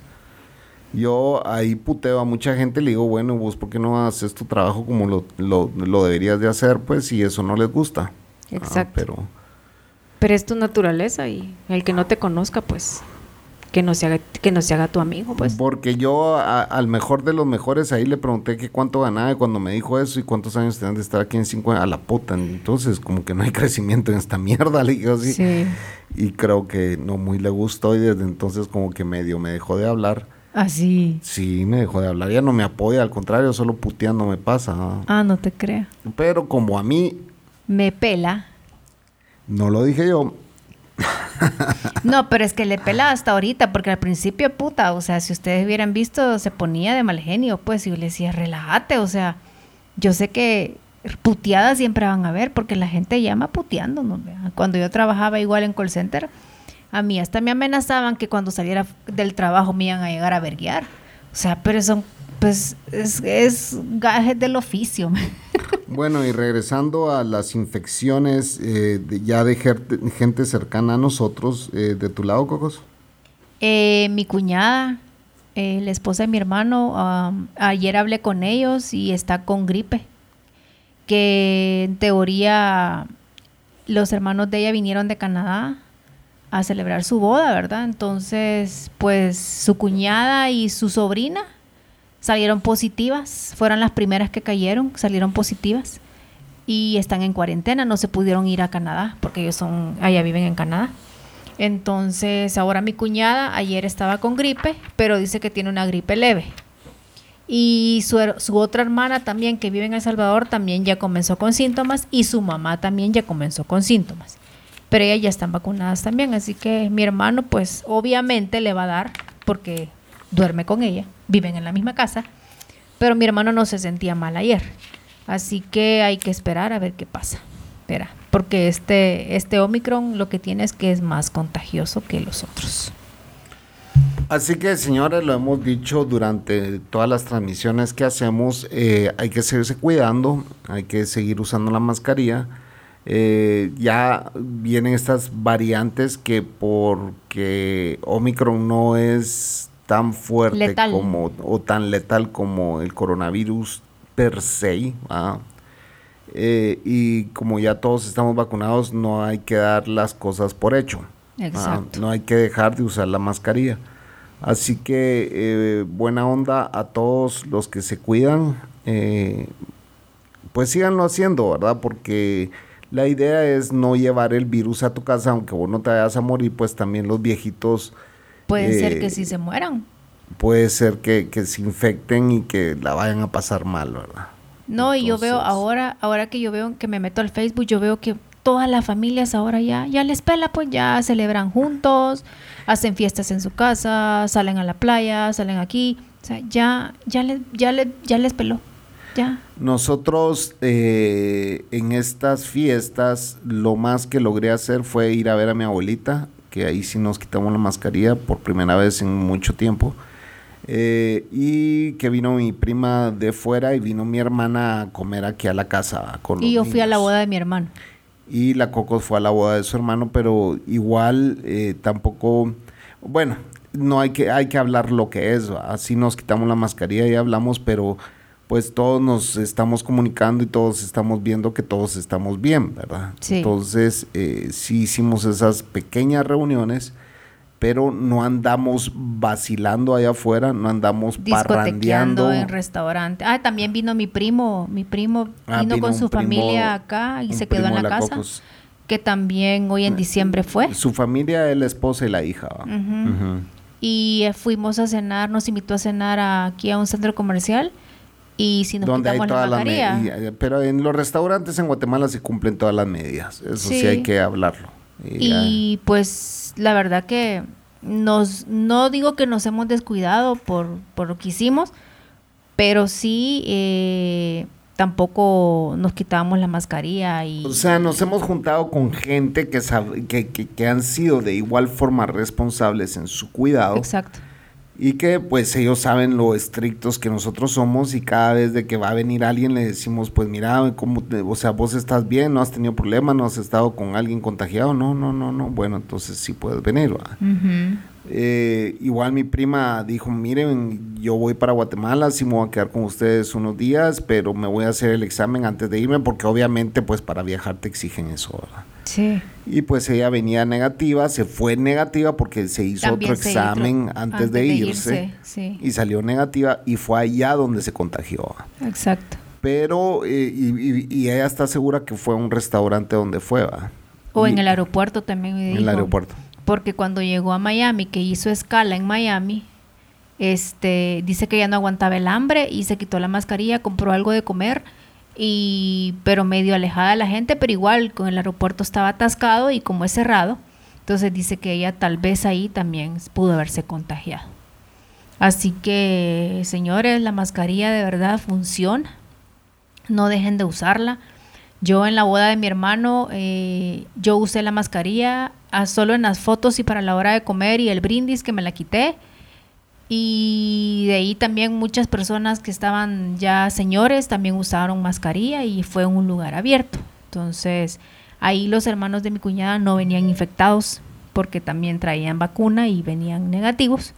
yo ahí puteo a mucha gente, le digo, bueno, vos por qué no haces tu trabajo como lo, lo, lo deberías de hacer, pues, si eso no les gusta. Ah, Exacto. pero Pero es tu naturaleza y el que no te conozca, pues, que no se haga, que no se haga tu amigo, pues. Porque yo a- al mejor de los mejores ahí le pregunté que cuánto ganaba y cuando me dijo eso y cuántos años tenían de estar aquí en cinco a la puta. Entonces, como que no hay crecimiento en esta mierda, le dije así. Sí. Y creo que no muy le gustó y desde entonces como que medio me dejó de hablar. Así. Sí, me dejó de hablar. Ya no me apoya, al contrario, solo puteando me pasa. ¿ah? Ah, no te crea. Pero como a mí, Me pela. no lo dije yo, No, pero es que le pela hasta ahorita, porque al principio, puta, o sea, si ustedes hubieran visto, se ponía de mal genio, pues, y yo le decía, relájate, o sea, yo sé que puteadas siempre van a haber, porque la gente llama puteando, ¿no? Vea, Cuando yo trabajaba igual en call center, a mí hasta me amenazaban que cuando saliera del trabajo me iban a llegar a verguiar. O sea, pero son, pues, es, es gajes del oficio. Bueno, y regresando a las infecciones eh, ya de gente, cercana a nosotros, eh, de tu lado, Cocos. Eh, mi cuñada, la esposa de mi hermano, ayer hablé con ellos y está con gripe. Que en teoría los hermanos de ella vinieron de Canadá a celebrar su boda, ¿verdad? Entonces, pues su cuñada y su sobrina salieron positivas, fueron las primeras que cayeron, salieron positivas y están en cuarentena, no se pudieron ir a Canadá porque ellos son, allá viven en Canadá. Entonces, ahora mi cuñada ayer estaba con gripe, pero dice que tiene una gripe leve. Y su, su otra hermana también, que vive en El Salvador, también ya comenzó con síntomas y su mamá también ya comenzó con síntomas. Pero ellas ya están vacunadas también, así que mi hermano pues obviamente le va a dar porque duerme con ella, viven en la misma casa, pero mi hermano no se sentía mal ayer. Así que hay que esperar a ver qué pasa. Espera, porque este, este Omicron lo que tiene es que es más contagioso que los otros. Así que, señores, lo hemos dicho durante todas las transmisiones que hacemos, eh, hay que seguirse cuidando, hay que seguir usando la mascarilla. Eh, ya vienen estas variantes que porque Omicron no es tan fuerte Letal. como o tan letal como el coronavirus per se, ¿ah? Eh, y como ya todos estamos vacunados, no hay que dar las cosas por hecho. ¿ah? Exacto. no hay que dejar de usar la mascarilla. Así que eh, buena onda a todos los que se cuidan. eh, pues síganlo haciendo, ¿verdad? Porque la idea es no llevar el virus a tu casa, aunque vos no te vayas a morir, pues también los viejitos Puede Eh, ser que sí se mueran. puede ser que, que se infecten y que la vayan a pasar mal, ¿verdad? No, y yo veo ahora, ahora que yo veo que me meto al Facebook, yo veo que todas las familias ahora ya, ya les pela, pues ya celebran juntos, hacen fiestas en su casa, salen a la playa, salen aquí, o sea, ya, ya les, ya les, ya les peló, ya. Nosotros eh, en estas fiestas lo más que logré hacer fue ir a ver a mi abuelita, que ahí sí nos quitamos la mascarilla por primera vez en mucho tiempo. Eh, y que vino mi prima de fuera y vino mi hermana a comer aquí a la casa con Y yo fui a la boda de mi hermano. Y la Cocos fue a la boda de su hermano, pero igual eh, tampoco, bueno, no hay que, hay que hablar lo que es, ¿va? así nos quitamos la mascarilla y hablamos, pero pues todos nos estamos comunicando y todos estamos viendo que todos estamos bien, ¿verdad? Sí. Entonces, eh, sí hicimos esas pequeñas reuniones, pero no andamos vacilando allá afuera, no andamos parrandeando. En restaurante. Ah, también vino mi primo, mi primo Ah, vino, vino con su primo- familia acá y se quedó en la, casa, Cocos. que también hoy en diciembre fue. Su familia es la esposa y la hija. Ujú. Y eh, fuimos a cenar, nos invitó a cenar aquí a un centro comercial y si nos donde hay quitamos la todas las mascarilla. medidas. Pero en los restaurantes en Guatemala se cumplen todas las medidas. Eso sí, Sí. hay que hablarlo. Y pues la verdad que nos, no digo que nos hemos descuidado por, por lo que hicimos, pero sí eh, tampoco nos quitábamos la mascarilla y... o sea, nos hemos juntado con gente que, sab- que, que- que han sido de igual forma responsables en su cuidado Exacto. Y que pues ellos saben lo estrictos que nosotros somos y cada vez de que va a venir alguien le decimos pues mira, ¿cómo o sea, vos estás bien, no has tenido problemas, no has estado con alguien contagiado, no, no, no, no, bueno, entonces sí puedes venir. Eh, igual mi prima dijo, miren, yo voy para Guatemala, sí me voy a quedar con ustedes unos días, pero me voy a hacer el examen antes de irme porque obviamente pues para viajar te exigen eso, ¿verdad? Sí. Y pues ella venía negativa, se fue negativa porque se hizo También otro se examen antes, de, irse, Sí, y salió negativa y fue allá donde se contagió. exacto. Pero, eh, y, y- y ella está segura que fue a un restaurante donde fue, ¿va? O Y- en el aeropuerto también En el aeropuerto. Porque cuando llegó a Miami, que hizo escala en Miami, este, dice que ya no aguantaba el hambre y se quitó la mascarilla, compró algo de comer y pero medio alejada de la gente, pero igual con el aeropuerto estaba atascado y como es cerrado, entonces dice que ella tal vez ahí también pudo haberse contagiado. Así que, señores, la mascarilla de verdad funciona. No dejen de usarla. Yo en la boda de mi hermano, eh, yo usé la mascarilla ah, solo en las fotos y para la hora de comer y el brindis que me la quité. Y de ahí también muchas personas que estaban ya señores también usaron mascarilla y fue en un lugar abierto. Entonces ahí los hermanos de mi cuñada no venían infectados porque también traían vacuna y venían negativos.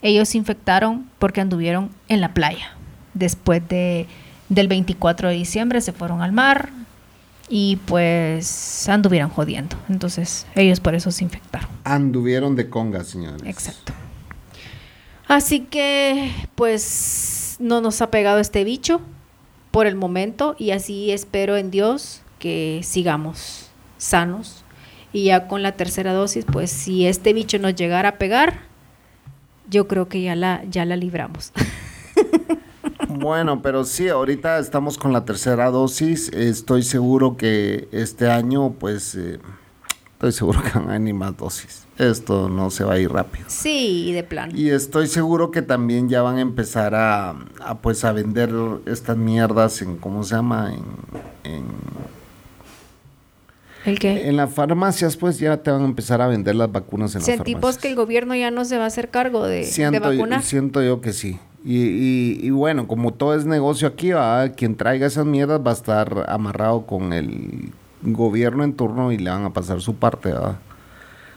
Ellos se infectaron porque anduvieron en la playa. Después de, del 24 de diciembre se fueron al mar y pues anduvieron jodiendo. Entonces ellos por eso se infectaron. Anduvieron de conga, señores. Exacto. Así que, pues, no nos ha pegado este bicho por el momento y así espero en Dios que sigamos sanos. Y ya con la tercera dosis, pues, si este bicho nos llegara a pegar, yo creo que ya la, ya la libramos. Bueno, pero sí, ahorita estamos con la tercera dosis. Estoy seguro que este año, pues, eh, estoy seguro que van a venir más dosis. Esto no se va a ir rápido. sí, de plano. Y estoy seguro que también ya van a empezar a, a, pues, a vender estas mierdas en, ¿cómo se llama? En, en, ¿El qué? en las farmacias, pues, ya te van a empezar a vender las vacunas en las Sentimos farmacias. que el gobierno ya no se va a hacer cargo de, de Siento, yo- siento yo que sí. Y, y- y bueno, como todo es negocio aquí, ¿va? quien traiga esas mierdas va a estar amarrado con el gobierno en turno y le van a pasar su parte. ¿va?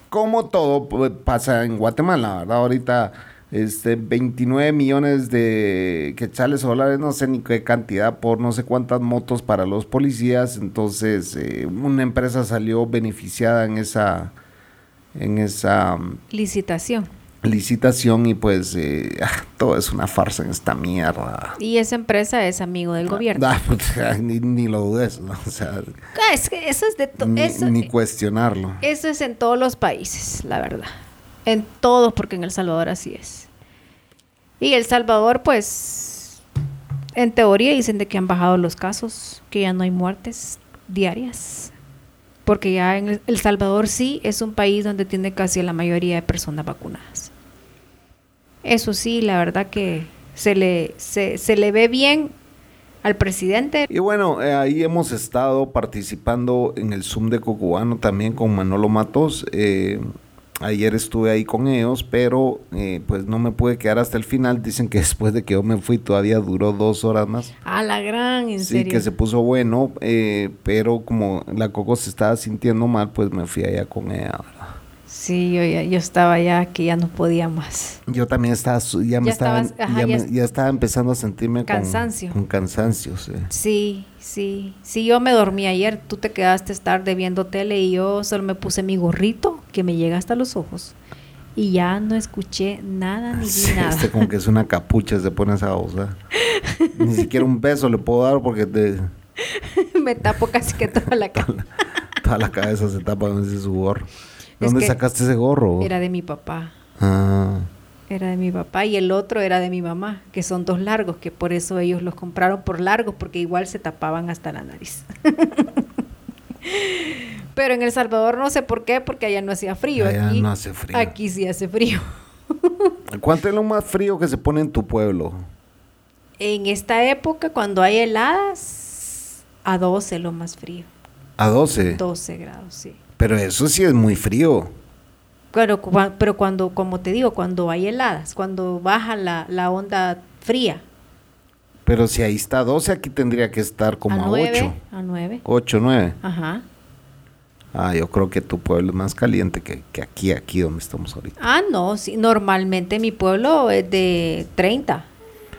Como todo pues, pasa en Guatemala, ¿verdad? Ahorita este, 29 millones de quetzales o dólares, no sé ni qué cantidad, por no sé cuántas motos para los policías. Entonces, eh, una empresa salió beneficiada en esa, en esa mm, Licitación. licitación y pues eh, ah, todo es una farsa en esta mierda. Y esa empresa es amigo del gobierno. Ah, puta, ni, ni lo dudes, ¿no? O sea, Ah, es que eso es de ni, eso, ni cuestionarlo. eso es en todos los países, la verdad. En todos, porque en El Salvador así es. Y El Salvador, pues, en teoría dicen de que han bajado los casos, que ya no hay muertes diarias. Porque ya en El- Salvador sí es un país donde tiene casi la mayoría de personas vacunadas. Eso sí, la verdad que se le, se, se le ve bien al presidente. Y bueno, eh, ahí hemos estado participando en el Zoom de Cocubano también con Manolo Matos. Eh, ayer estuve ahí con ellos, pero eh, pues no me pude quedar hasta el final. Dicen que después de que yo me fui todavía duró dos horas más. A la gran, en Sí, serio. que se puso bueno, eh, pero como la Coco se estaba sintiendo mal, pues me fui allá con ella. Sí, yo, ya, yo estaba ya que ya no podía más. Yo también estaba, ya me Ya estaba, ajá, ya, ya me- ya estaba empezando a sentirme con- Cansancio. Con, cansancio, sí. Sí, sí. Sí, yo me dormí ayer. Tú te quedaste tarde viendo tele y yo solo me puse mi gorrito que me llega hasta los ojos. Y ya no escuché nada ni vi Sí, nada. Este como que es una capucha, se pone esa voz. Ni siquiera un beso le puedo dar porque te- me tapo casi que toda la cara. toda la cabeza se tapa con ese su Es ¿Dónde que sacaste ese gorro? Era de mi papá. Ah, Era de mi papá y el otro era de mi mamá, que son dos largos, que por eso ellos los compraron por largos, porque igual se tapaban hasta la nariz. Pero en El Salvador no sé por qué, porque allá no hacía frío. Allá aquí, no hace frío. Aquí sí hace frío. ¿Cuánto es lo más frío que se pone en tu pueblo? En esta época, cuando hay heladas, a 12 lo más frío. A 12. 12 grados, sí. Pero eso sí es muy frío. Pero, pero cuando, como te digo, cuando hay heladas, cuando baja la, la onda fría, Pero si ahí está 12, aquí tendría que estar como a a 9, 8. a 9. 8, 9. Ajá. Ah, yo creo que tu pueblo es más caliente que, que aquí, aquí donde estamos ahorita. Ah, no, sí, normalmente mi pueblo es de 30,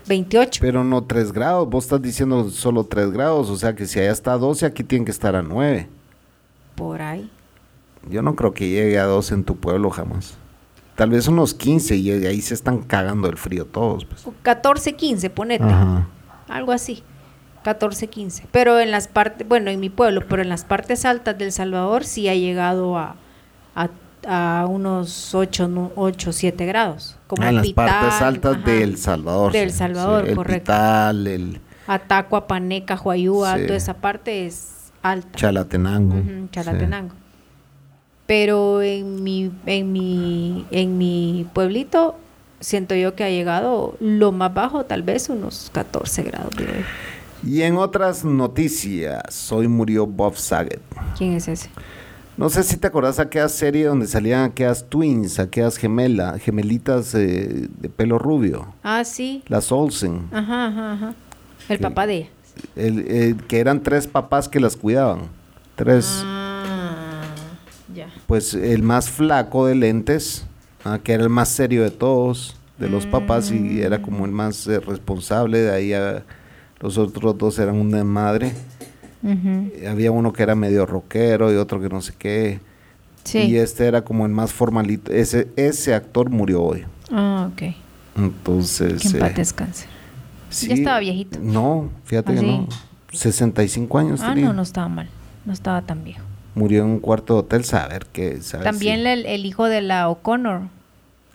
28. Pero no 3 grados, vos estás diciendo solo 3 grados, o sea que si allá está a 12, aquí tiene que estar a 9. por ahí. Yo no creo que llegue a 12 en tu pueblo jamás. Tal vez unos 15 y ahí se están cagando el frío todos. Pues. 14, 15, ponete. Ajá. Algo así. 14, 15. Pero en las partes, bueno, en mi pueblo, pero en las partes altas del Salvador sí ha llegado a, a, a unos 8, 8, 7 grados. Como Ah, en las Pital, partes altas ajá, de El Salvador. De El sí, Salvador, sí, el correcto. Pital, el Atacua, Paneca, Huayúa, Sí. toda esa parte es alta. Chalatenango. Ujú, Chalatenango. Pero en mi, en mi, en mi pueblito siento yo que ha llegado lo más bajo, tal vez unos 14 grados. Y en otras noticias, hoy murió Bob Saget. ¿Quién es ese? No sé si te acordás de aquella serie donde salían aquellas twins, aquellas gemelas, gemelitas eh, de pelo rubio, Ah, sí. las Olsen, Ajá, ajá, ajá. El papá de ella. el- que eran tres papás que las cuidaban. Tres, Ah. Pues el más flaco de lentes, ah, que era el más serio de todos, de los papás, y era como el más eh, responsable, de ahí a- los otros dos eran una madre. Eh, Había uno que era medio rockero y otro que no sé qué. Sí. Y este era como el más formalito. Ese, ese actor murió hoy. Ah, ok. Entonces. Que en paz eh, sí, Ya estaba viejito. No, fíjate ¿Ah, que sí? no. 65 años Ah, tenía. no, no estaba mal. No estaba tan viejo. Murió en un cuarto de hotel, saber qué. saber También si- el, el hijo de la O'Connor.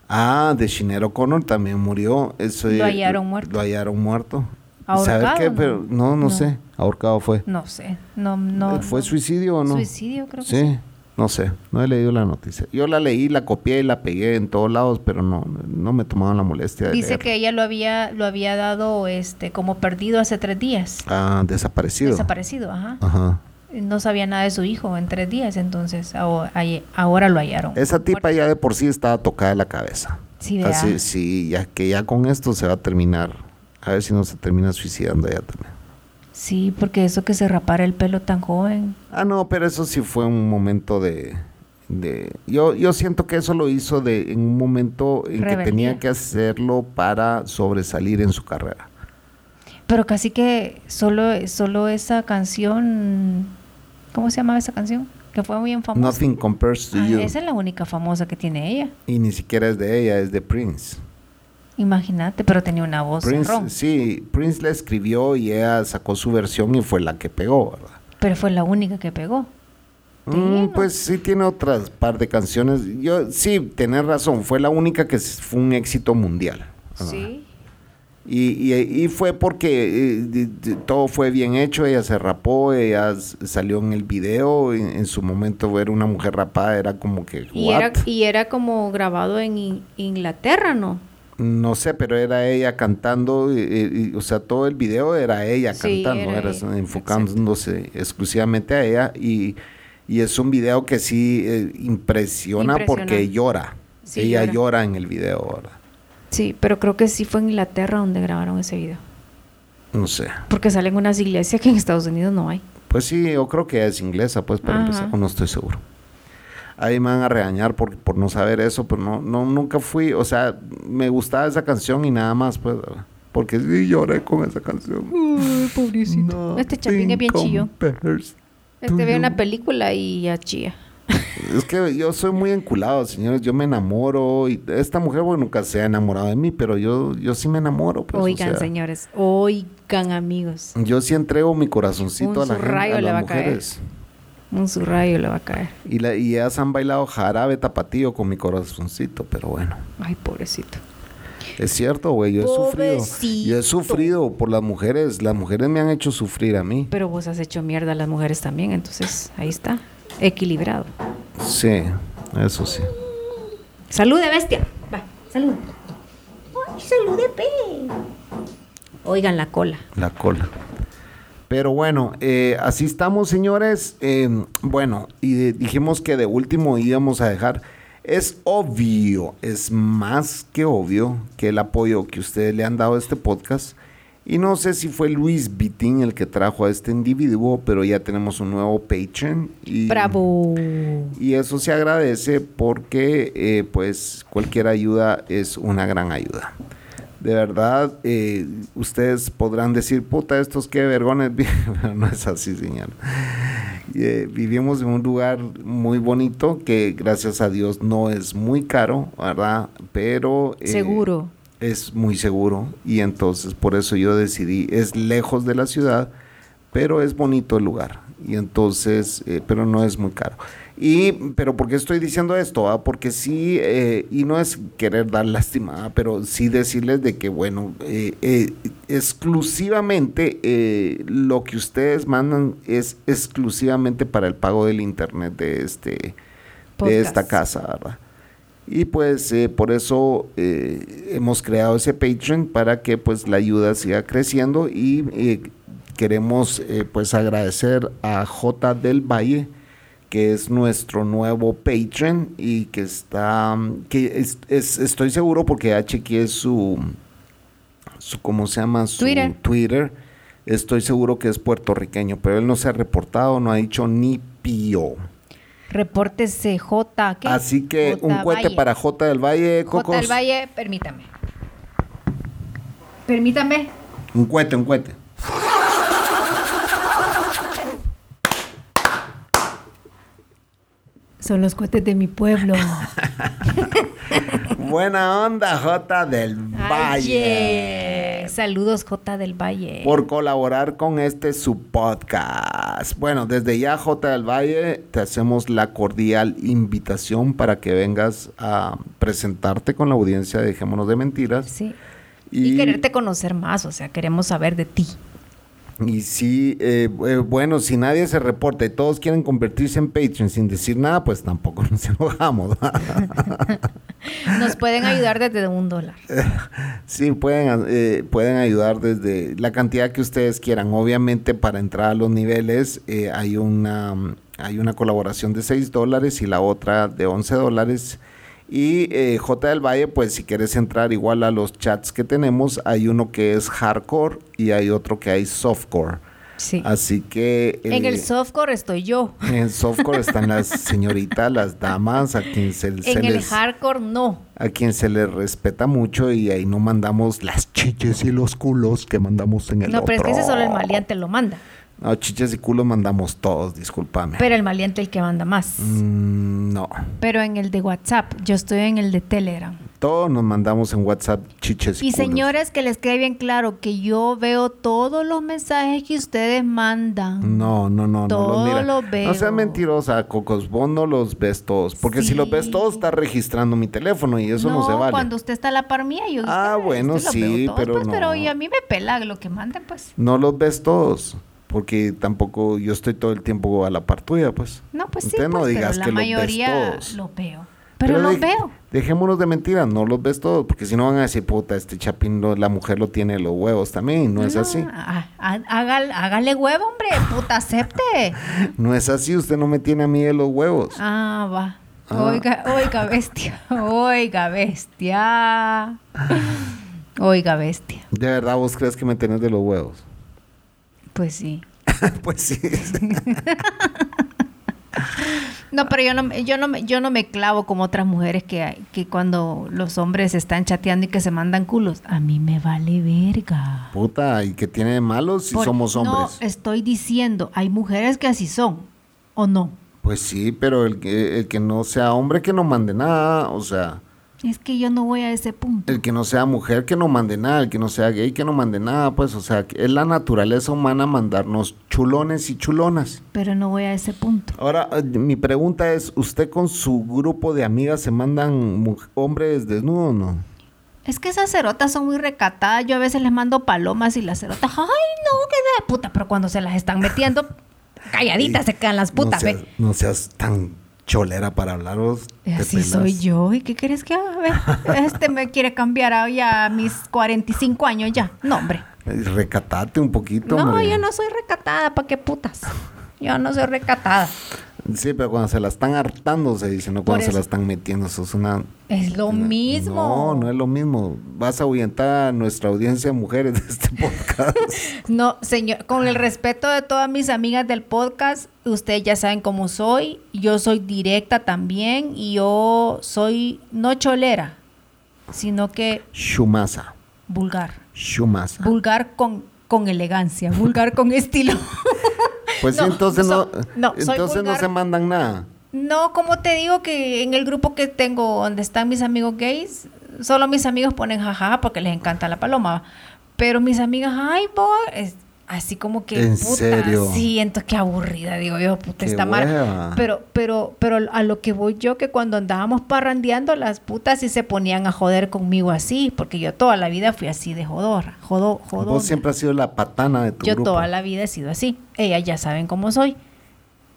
Ah, de Shinero Connor también murió. Eso, Lo eh, hallaron muerto. Lo hallaron muerto. ¿Ahorcado ¿Saber qué? no? Pero no, no, No. sé. Ahorcado fue. No sé. No, no. ¿Fue no. suicidio o no? Suicidio, creo que Sí, sí. no sé, no he leído la noticia. Yo la leí, la copié y la pegué en todos lados, pero no, no me tomaban la molestia de Dice leer. que ella lo había, lo había dado este como perdido hace tres días. Ah, desaparecido. Desaparecido, ajá. Ajá. No sabía nada de su hijo en tres días, entonces ahora, ahora lo hallaron. Esa tipa ya de por sí estaba tocada la cabeza. Sí, ¿verdad? Así, sí, ya que ya con esto se va a terminar. A ver si no se termina suicidando ella también. Sí, porque eso que se rapara el pelo tan joven. Ah, no, pero eso sí fue un momento de, de yo, yo siento que eso lo hizo de en un momento en que tenía que hacerlo para sobresalir en su carrera. Pero casi que solo, solo esa canción, ¿cómo se llamaba esa canción? Que fue muy famosa. Nothing compares to Ah, you. esa es la única famosa que tiene ella. Y ni siquiera es de ella, es de Prince. Imagínate, pero tenía una voz Prince, ron. sí, Prince la escribió y ella sacó su versión y fue la que pegó, ¿verdad? Pero fue la única que pegó. Mm, pues sí tiene otras par de canciones. Yo sí, tenés razón, fue la única que fue un éxito mundial. ¿verdad? Sí. Y, y- y fue porque eh, todo fue bien hecho, ella se rapó, ella salió en el video, en, en su momento ver una mujer rapada era como que... Y era, y era como grabado en In- Inglaterra, ¿no? No sé, pero era ella cantando, eh, eh, o sea, todo el video era ella Sí, cantando, era era, enfocándose exclusivamente a ella y, y es un video que sí eh, impresiona porque llora. Sí, ella llora. llora. en el video, ¿verdad? Sí, pero creo que sí fue en Inglaterra donde grabaron ese video. No sé. Porque salen unas iglesias que en Estados Unidos no hay. Pues sí, yo creo que es inglesa, pues, para Ajá. empezar, o no estoy seguro. Ahí me van a regañar por, por no saber eso, pero no, no, nunca fui, o sea, me gustaba esa canción y nada más, pues, porque sí lloré con esa canción. pobrecito. Este chapín es bien chillo. Este ve una película y ya chía. Es que yo soy muy enculado, señores. Yo me enamoro y esta mujer, bueno, nunca se ha enamorado de mí, pero yo, yo sí me enamoro. Pues, o oigan, sea, señores. Oigan, amigos. Yo sí entrego mi corazoncito Un a la subrayo a le las va a caer. mujeres. Un surrayo le va a caer. Y, la, y ellas han bailado jarabe tapatío con mi corazoncito, pero bueno. Ay, pobrecito. Es cierto, güey, yo he sufrido. Yo he sufrido por las mujeres. Las mujeres me han hecho sufrir a mí. Pero vos has hecho mierda a las mujeres también, entonces ahí está. Equilibrado. Sí, eso sí. Salude, bestia. Va, salude. Ay, salude, pe. Oigan la cola. La cola. Pero bueno, eh, así estamos, señores. Eh, bueno, y de- dijimos que de último íbamos a dejar. Es obvio, es más que obvio que el apoyo que ustedes le han dado a este podcast. Y no sé si fue Luis Vitín el que trajo a este individuo, pero ya tenemos un nuevo Patreon. Y, Bravo. Y eso se agradece porque eh, pues cualquier ayuda es una gran ayuda. De verdad, eh, ustedes podrán decir, puta, estos qué vergones, vi-". pero no es así, señor. Eh, vivimos en un lugar muy bonito que gracias a Dios no es muy caro, ¿verdad? Pero... Seguro. Es muy seguro y entonces por eso yo decidí, es lejos de la ciudad, pero es bonito el lugar y entonces, eh, pero no es muy caro. Y, pero ¿por qué estoy diciendo esto? ah? Porque sí, eh, y no es querer dar lástima, ah, pero sí decirles de que, bueno, eh, eh, exclusivamente eh, lo que ustedes mandan es exclusivamente para el pago del internet de este de esta casa, ¿verdad? Y pues eh, por eso eh, hemos creado ese Patreon para que pues la ayuda siga creciendo y eh, queremos eh, pues agradecer a J del Valle que es nuestro nuevo Patreon y que está que es- es- estoy seguro porque ya chequeé su su cómo se llama su Twitter. Twitter. Estoy seguro que es puertorriqueño, pero él no se ha reportado, no ha dicho ni pío. Repórtese J. ¿qué? Así que J. un cohete Valle. para J del Valle, J Cocos. del Valle, permítame. Permítame. Un cohete, un cohete. Son los cohetes de mi pueblo. Buena onda, J del Valle. Ay, Saludos, J del Valle. Por colaborar con este su podcast. Bueno, desde ya, J del Valle, te hacemos la cordial invitación para que vengas a presentarte con la audiencia de Dejémonos de Mentiras. Sí. Y, quererte conocer más, o sea, queremos saber de ti. Y sí, eh, eh, bueno, si nadie se reporta y todos quieren convertirse en Patreon sin decir nada, pues tampoco nos enojamos. Nos pueden ayudar desde un dólar. sí, pueden, eh, pueden ayudar desde la cantidad que ustedes quieran. Obviamente, para entrar a los niveles eh, hay, una, hay una colaboración de 6 dólares y la otra de 11 dólares. Y eh, J del Valle, pues si quieres entrar igual a los chats que tenemos, hay uno que es hardcore y hay otro que hay softcore. Sí. Así que... en el eh, softcore estoy yo. En el softcore están las señoritas, las damas, a quien se, se En el les, hardcore no. a quien se les respeta mucho y ahí no mandamos las chiches y los culos que mandamos en el No, pero es que ese solo el maleante lo manda. No, chiches y culos mandamos todos, discúlpame. Pero el maleante el que manda más. Mm, no, Pero en el de WhatsApp, yo estoy en el de Telegram. todos nos mandamos en WhatsApp chiches y, Y culos. señores, que les quede bien claro que yo veo todos los mensajes que ustedes mandan. No, no, no, no los mira. lo No veo. seas mentirosa, Cocos. Vos no los ves todos. Porque si los ves todos, está registrando mi teléfono y eso no, se vale. cuando usted está a la par mía, yo Ah, usted, bueno, usted los sí, veo pero pues, pero y a mí me pela lo que manden, pues. No los ves todos. Porque tampoco yo estoy todo el tiempo a la par tuya, pues. No, pues sí, Entonces no pues, digas pero la que mayoría los ves todos. los veo. Pero, los de- veo. Dejémonos de mentiras, no los ves todos, porque si no van a decir, puta, este chapín, lo- la mujer lo tiene los huevos también, no, es así. hágale, hágale huevo, hombre, puta, acepte. No es así, usted no me tiene a mí de los huevos. Ah, va. Ah. Oiga, oiga, bestia. Oiga, bestia. Oiga, bestia. ¿De verdad vos crees que me tenés de los huevos? Pues sí. pues sí. No, pero yo no, me- yo no, me- yo no me clavo como otras mujeres que, hay- que cuando los hombres están chateando y que se mandan culos. A mí me vale verga. Puta, ¿y qué tiene de malo si Por- somos hombres? No, estoy diciendo, hay mujeres que así son, ¿o no? Pues sí, pero el que, el que no sea hombre que no mande nada, o sea, Es que yo no voy a ese punto. el que no sea mujer que no mande nada, el que no sea gay que no mande nada, pues, o sea, es la naturaleza humana mandarnos chulones y chulonas. Pero no voy a ese punto. Ahora, eh, mi pregunta es, ¿usted con su grupo de amigas se mandan hombres desnudos o no? Es que esas cerotas son muy recatadas. Yo a veces les mando palomas y las cerotas, ay, no, que de puta. Pero cuando se las están metiendo, calladitas se quedan las putas, no seas, ve. no seas tan cholera para hablaros. te Así pelas. soy yo. ¿Y qué quieres que haga? Ve, Este me quiere cambiar a, ya a mis 45 años ya. No, hombre. Eh, Recatate un poquito, No, hombre. yo no soy recatada. ¿Para qué putas? Yo no soy recatada. Sí, pero cuando se la están hartando, se dice, no cuando se la están metiendo. Eso es una... Es lo mismo. No, no es lo mismo. Vas a ahuyentar a nuestra audiencia mujeres de este podcast. No, señor, con el respeto de todas mis amigas del podcast, ustedes ya saben cómo soy. Yo soy directa también y yo soy no cholera, sino que Shumasa. vulgar. Shumasa. Vulgar con, con elegancia, vulgar con estilo. Pues sí, No, entonces no, so- no, soy entonces no se mandan nada. No, como te digo que en el grupo que tengo donde están mis amigos gays, solo mis amigos ponen jajaja porque les encanta la paloma. Pero mis amigas, ay, boy, es así como que ¿En puta, serio? sí, entonces qué aburrida, digo yo, puta, está mal. Pero, pero, pero a lo que voy yo, que cuando andábamos parrandeando, las putas sí se ponían a joder conmigo así, porque yo toda la vida fui así de jodor, jodo, jodona. Vos siempre has sido la patana de tu Yo grupo. toda la vida he sido así. Ellas ya saben cómo soy.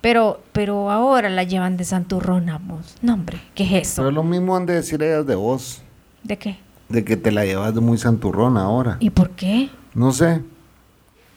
Pero, pero ahora la llevan de santurrona, vos. No, hombre, ¿qué es eso? Pero lo mismo han de decir ellas de vos. ¿De qué? De que te la llevas de muy santurrona ahora. ¿Y por qué? No sé.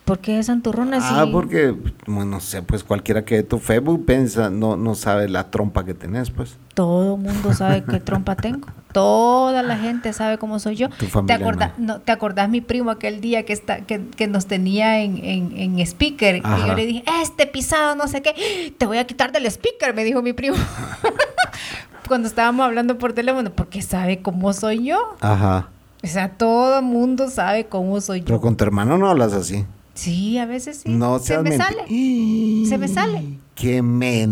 ¿Por qué de santurrona Ah, porque, bueno, no sé, pues cualquiera que ve tu Facebook piensa, no, no sabe la trompa que tenés, pues. Todo el mundo sabe qué trompa tengo. Toda la gente sabe cómo soy yo. Tu ¿Te, familia acorda- no, ¿Te acordás mi primo aquel día que, está, que, que nos tenía en, en, en speaker? Y yo le dije, este pisado, no sé qué, te voy a quitar del speaker, me dijo mi primo. Cuando estábamos hablando por teléfono, porque sabe cómo soy yo. Ajá. O sea, todo el mundo sabe cómo soy Pero yo. con tu hermano no hablas así. Sí, a veces sí. No se me sale. Se me sale. ¡Qué mentira!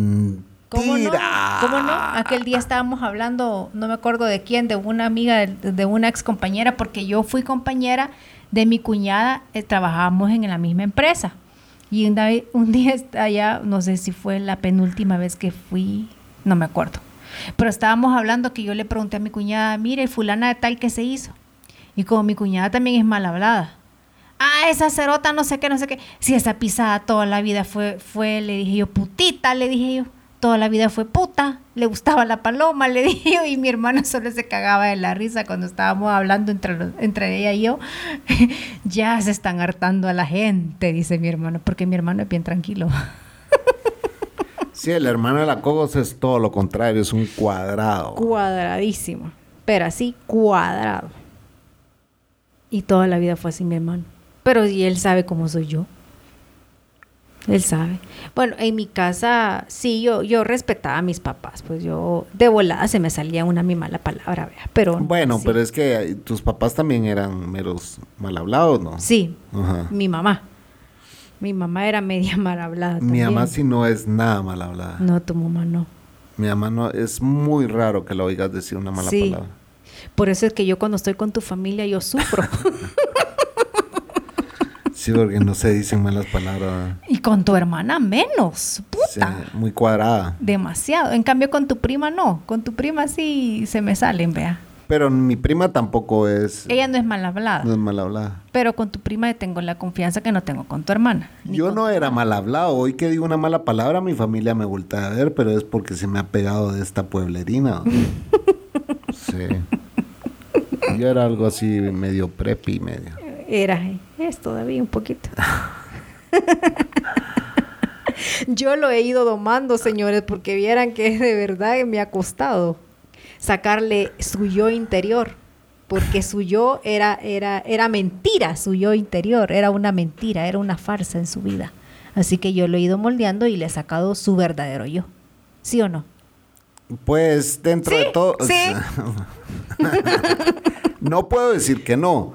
¿Cómo no? ¿Cómo no? Aquel día estábamos hablando, no me acuerdo de quién, de una amiga, de, de una ex compañera, porque yo fui compañera de mi cuñada, eh, trabajábamos en la misma empresa. Y un, da- un día allá, no sé si fue la penúltima vez que fui, no me acuerdo. Pero estábamos hablando que yo le pregunté a mi cuñada, mire, fulana de tal que se hizo. Y como mi cuñada también es mal hablada. Ah, esa cerota, no sé qué, no sé qué. Si esa pisada toda la vida fue, fue, le dije yo, putita, le dije yo. Toda la vida fue puta. Le gustaba la paloma, le dije yo. Y mi hermano solo se cagaba de la risa cuando estábamos hablando entre, los- entre ella y yo. ya se están hartando a la gente, dice mi hermano, porque mi hermano es bien tranquilo. Sí, el hermano de la Cogos es todo lo contrario, es un cuadrado. Cuadradísimo. Pero así, cuadrado. Y toda la vida fue así mi hermano. Pero y él sabe cómo soy yo. Él sabe. Bueno, en mi casa sí, yo, yo respetaba a mis papás, pues yo de volada se me salía una mi mala palabra, vea, pero... Bueno, sí. pero es que eh, tus papás también eran meros mal hablados, ¿no? Sí, Ajá. mi mamá. Mi mamá era media mal hablada Mi también. mamá sí no es nada mal hablada. No, tu mamá no. Mi mamá no, es muy raro que la oigas decir una mala Sí. palabra. Por eso es que yo cuando estoy con tu familia yo sufro. Sí, porque no se dicen malas palabras. y con tu hermana menos. Sí, Puta. muy cuadrada. Demasiado. En cambio con tu prima no. Con tu prima sí se me salen, vea. Pero mi prima tampoco es, Ella no es mal hablada. no es mal hablada. Pero con tu prima tengo la confianza que no tengo con tu hermana. Yo no era mal hablado. Hoy que digo una mala palabra, mi familia me voltea a ver, pero es porque se me ha pegado de esta pueblerina. sí. Yo era algo así medio preppy, medio. Era, es todavía un poquito. Yo lo he ido domando, señores, porque vieran que de verdad me ha costado sacarle su yo interior, porque su yo era, era, era mentira, su yo interior, era una mentira, era una farsa en su vida. Así que yo lo he ido moldeando y le he sacado su verdadero yo. ¿Sí o no? Pues dentro Sí, de todo. sí. no puedo decir que no,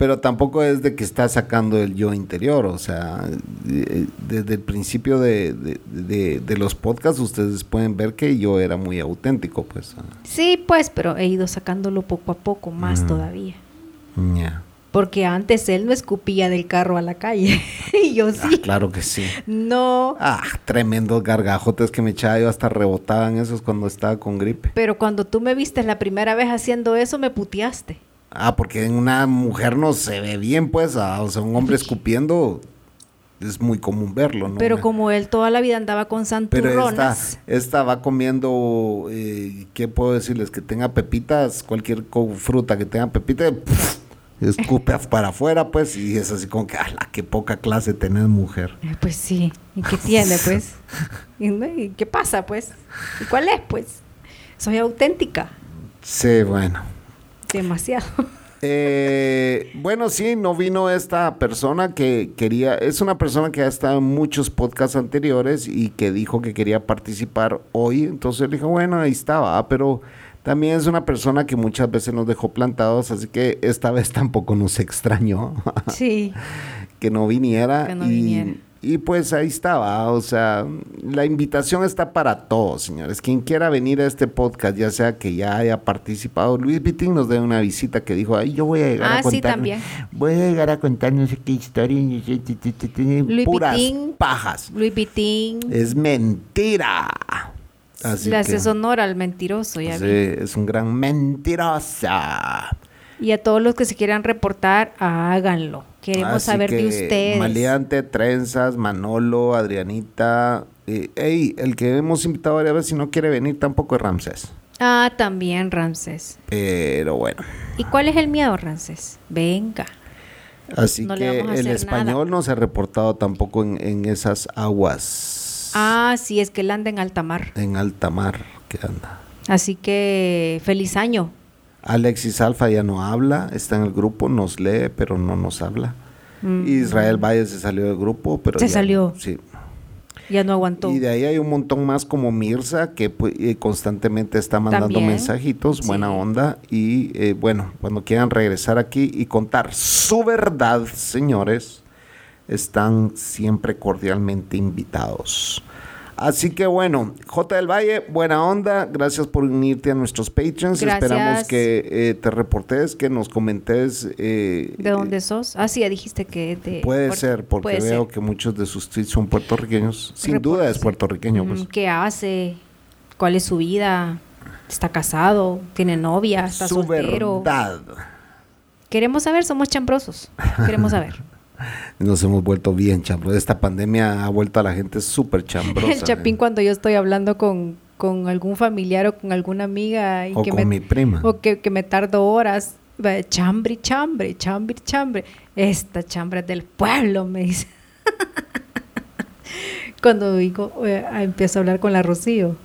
pero tampoco es de que está sacando el yo interior. O sea, eh, desde el principio de, de- de- de los podcasts, ustedes pueden ver que yo era muy auténtico, pues. Sí, pues, pero he ido sacándolo poco a poco, más todavía. ya. Porque antes él no escupía del carro a la calle. y yo Ah, sí. claro que sí. No. Ah, tremendos gargajotes que me echaba yo hasta rebotaban esos cuando estaba con gripe. Pero cuando tú me viste la primera vez haciendo eso, me puteaste. Ah, porque en una mujer no se ve bien, pues, ah, o sea, un hombre escupiendo es muy común verlo, ¿no? Pero como él toda la vida andaba con Pero esta, santurronas. esta va comiendo, eh, ¿qué puedo decirles? Que tenga pepitas, cualquier fruta que tenga pepitas, escupe para afuera, pues, y es así como que, ¡ala, qué poca clase tenés, mujer! Eh, Pues sí. ¿Y qué tiene, pues? ¿Y qué pasa, pues? ¿Y cuál es, pues? Soy auténtica. Sí, bueno. Demasiado. Eh, bueno, sí, no vino esta persona que quería, es una persona que ha estado en muchos podcasts anteriores y que dijo que quería participar hoy, entonces le dije, bueno, ahí estaba, ah, pero también es una persona que muchas veces nos dejó plantados, así que esta vez tampoco nos extrañó Sí. que no viniera. Que no y, viniera. Y pues ahí estaba, o sea, la invitación está para todos, señores. Quien quiera venir a este podcast, ya sea que ya haya participado, Luis Vitín nos dé una visita que dijo, ay, yo voy a llegar Ah, a sí, contar. también. Voy a llegar a contar no sé qué historia, Luis puras Vitín. pajas. Luis Vitín. Es mentira. Así le hace que, honor al mentiroso, ya sí, vi. es un gran mentirosa. Y a todos los que se quieran reportar, háganlo. Queremos Así saber de ustedes. Maleante, Trenzas, Manolo, Adrianita. eh, ey, el que hemos invitado varias veces, si no quiere venir, tampoco es Ramsés. Ah, también Ramses. Pero bueno. ¿Y cuál es el miedo, Ramses? Venga. Así No que el español nada. no se ha reportado tampoco en, en esas aguas. Ah, sí, es que él anda en alta mar. En alta mar que anda. Así que feliz año. Alexis Alfa ya no habla, está en el grupo, nos lee, pero no nos habla. Mm. Israel Valle se salió del grupo, pero Se ya- salió. Sí. Ya no aguantó. Y de ahí hay un montón más como Mirza que pues, eh, constantemente está mandando También. mensajitos, Sí. buena onda. Y eh, bueno, cuando quieran regresar aquí y contar su verdad, señores, están siempre cordialmente invitados. Así que bueno, J del Valle, buena onda, gracias por unirte a nuestros Patreons. Gracias. Esperamos que eh, te reportes, que nos comentes. eh, ¿De dónde sos? Ah, sí, ya dijiste que de Puede Puerto- ser, porque puede veo ser. que muchos de sus tweets son puertorriqueños. Sin duda es puertorriqueño, pues. Mm, ¿Qué hace? ¿Cuál es su vida? ¿Está casado? ¿Tiene novia? ¿Está Su soltero? verdad. Queremos saber, somos chambrosos. Queremos saber. Nos hemos vuelto bien chambrosos. Esta pandemia ha vuelto a la gente súper chambrosa. El chapín ¿eh? cuando yo estoy hablando con, con algún familiar o con alguna amiga y O que con me, mi prima. o que, que me tardo horas chambre chambre chambre chambre esta chambre es del pueblo me dice cuando digo eh, empiezo a hablar con la Rocío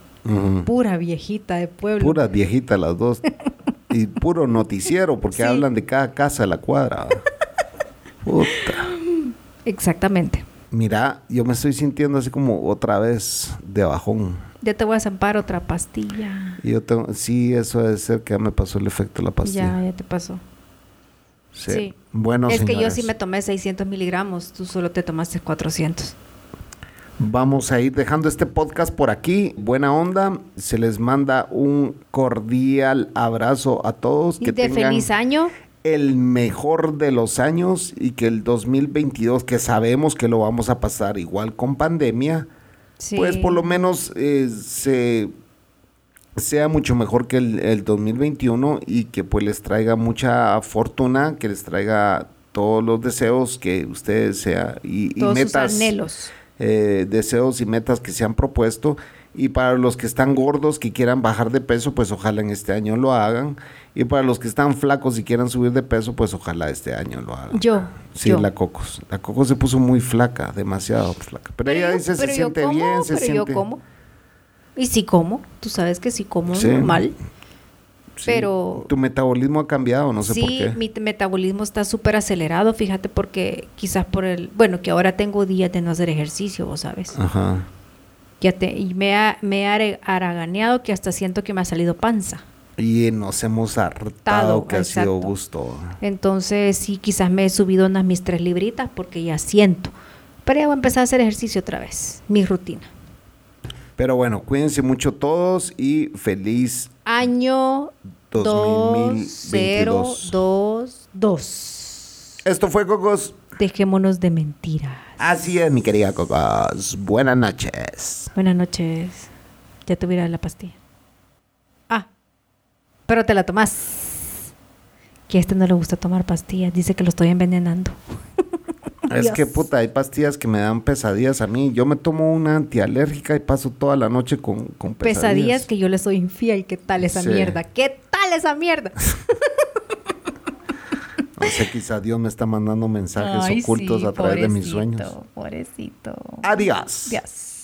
pura viejita de pueblo Puras viejitas las dos. y puro noticiero, porque Sí. hablan de cada casa de la cuadra. Puta. exactamente Mira, yo me estoy sintiendo así como otra vez de bajón. Ya te voy a zampar otra pastilla. Y yo tengo, sí, eso debe ser que ya me pasó el efecto de la pastilla. Ya, ya te pasó. Sí. Sí. Bueno, es que yo sí me tomé 600 miligramos, tú solo te tomaste 400. Vamos a ir dejando este podcast por aquí. Buena onda. Se les manda un cordial abrazo a todos. Y Que de tengan feliz año. El mejor de los años y que el 2022, que sabemos que lo vamos a pasar igual con pandemia, Sí. pues por lo menos eh, se sea mucho mejor que el, el 2021 y que pues les traiga mucha fortuna, que les traiga todos los deseos que ustedes sea y, y Todos metas sus anhelos. eh, deseos y metas que se han propuesto. Y para los que están gordos, que quieran bajar de peso, pues ojalá en este año lo hagan. Y para los que están flacos y quieran subir de peso, pues ojalá este año lo hagan. Yo. Sí, yo. la Cocos. La Cocos se puso muy flaca, demasiado flaca. Pero, ella dice se yo siente como, bien, se pero siente... yo como. Y sí como. Tú sabes que sí como Sí. normal. Sí. pero- Tu metabolismo ha cambiado, no sé sí, por qué. mi t- metabolismo está súper acelerado, fíjate, porque quizás por el... Bueno, que ahora tengo días de no hacer ejercicio, vos sabes. Ajá. Te, y me ha, me ha haraganeado que hasta siento que me ha salido panza. Y nos hemos hartado Tado, que ha sido gusto. Entonces, sí, quizás me he subido unas mis tres libritas porque ya siento. Pero ya voy a empezar a hacer ejercicio otra vez, mi rutina. Pero bueno, cuídense mucho todos y feliz Año 2022. 2022. Esto fue Cocos. Dejémonos de mentiras. Así es, mi querida Cocos. Buenas noches. Buenas noches. Ya te voy a ir a dar la pastilla. Ah, pero te la tomas. Que a este no le gusta tomar pastillas. Dice que lo estoy envenenando. Es Dios. que puta, hay pastillas que me dan pesadillas a mí. Yo me tomo una antialérgica y paso toda la noche con, con pesadillas. Pesadillas que yo le soy infiel. ¿Qué tal esa Sí. mierda? ¿Qué tal esa mierda? No sé, quizá Dios me está mandando mensajes Ay, ocultos sí, a través de mis sueños. Pobrecito. Adiós. Adiós.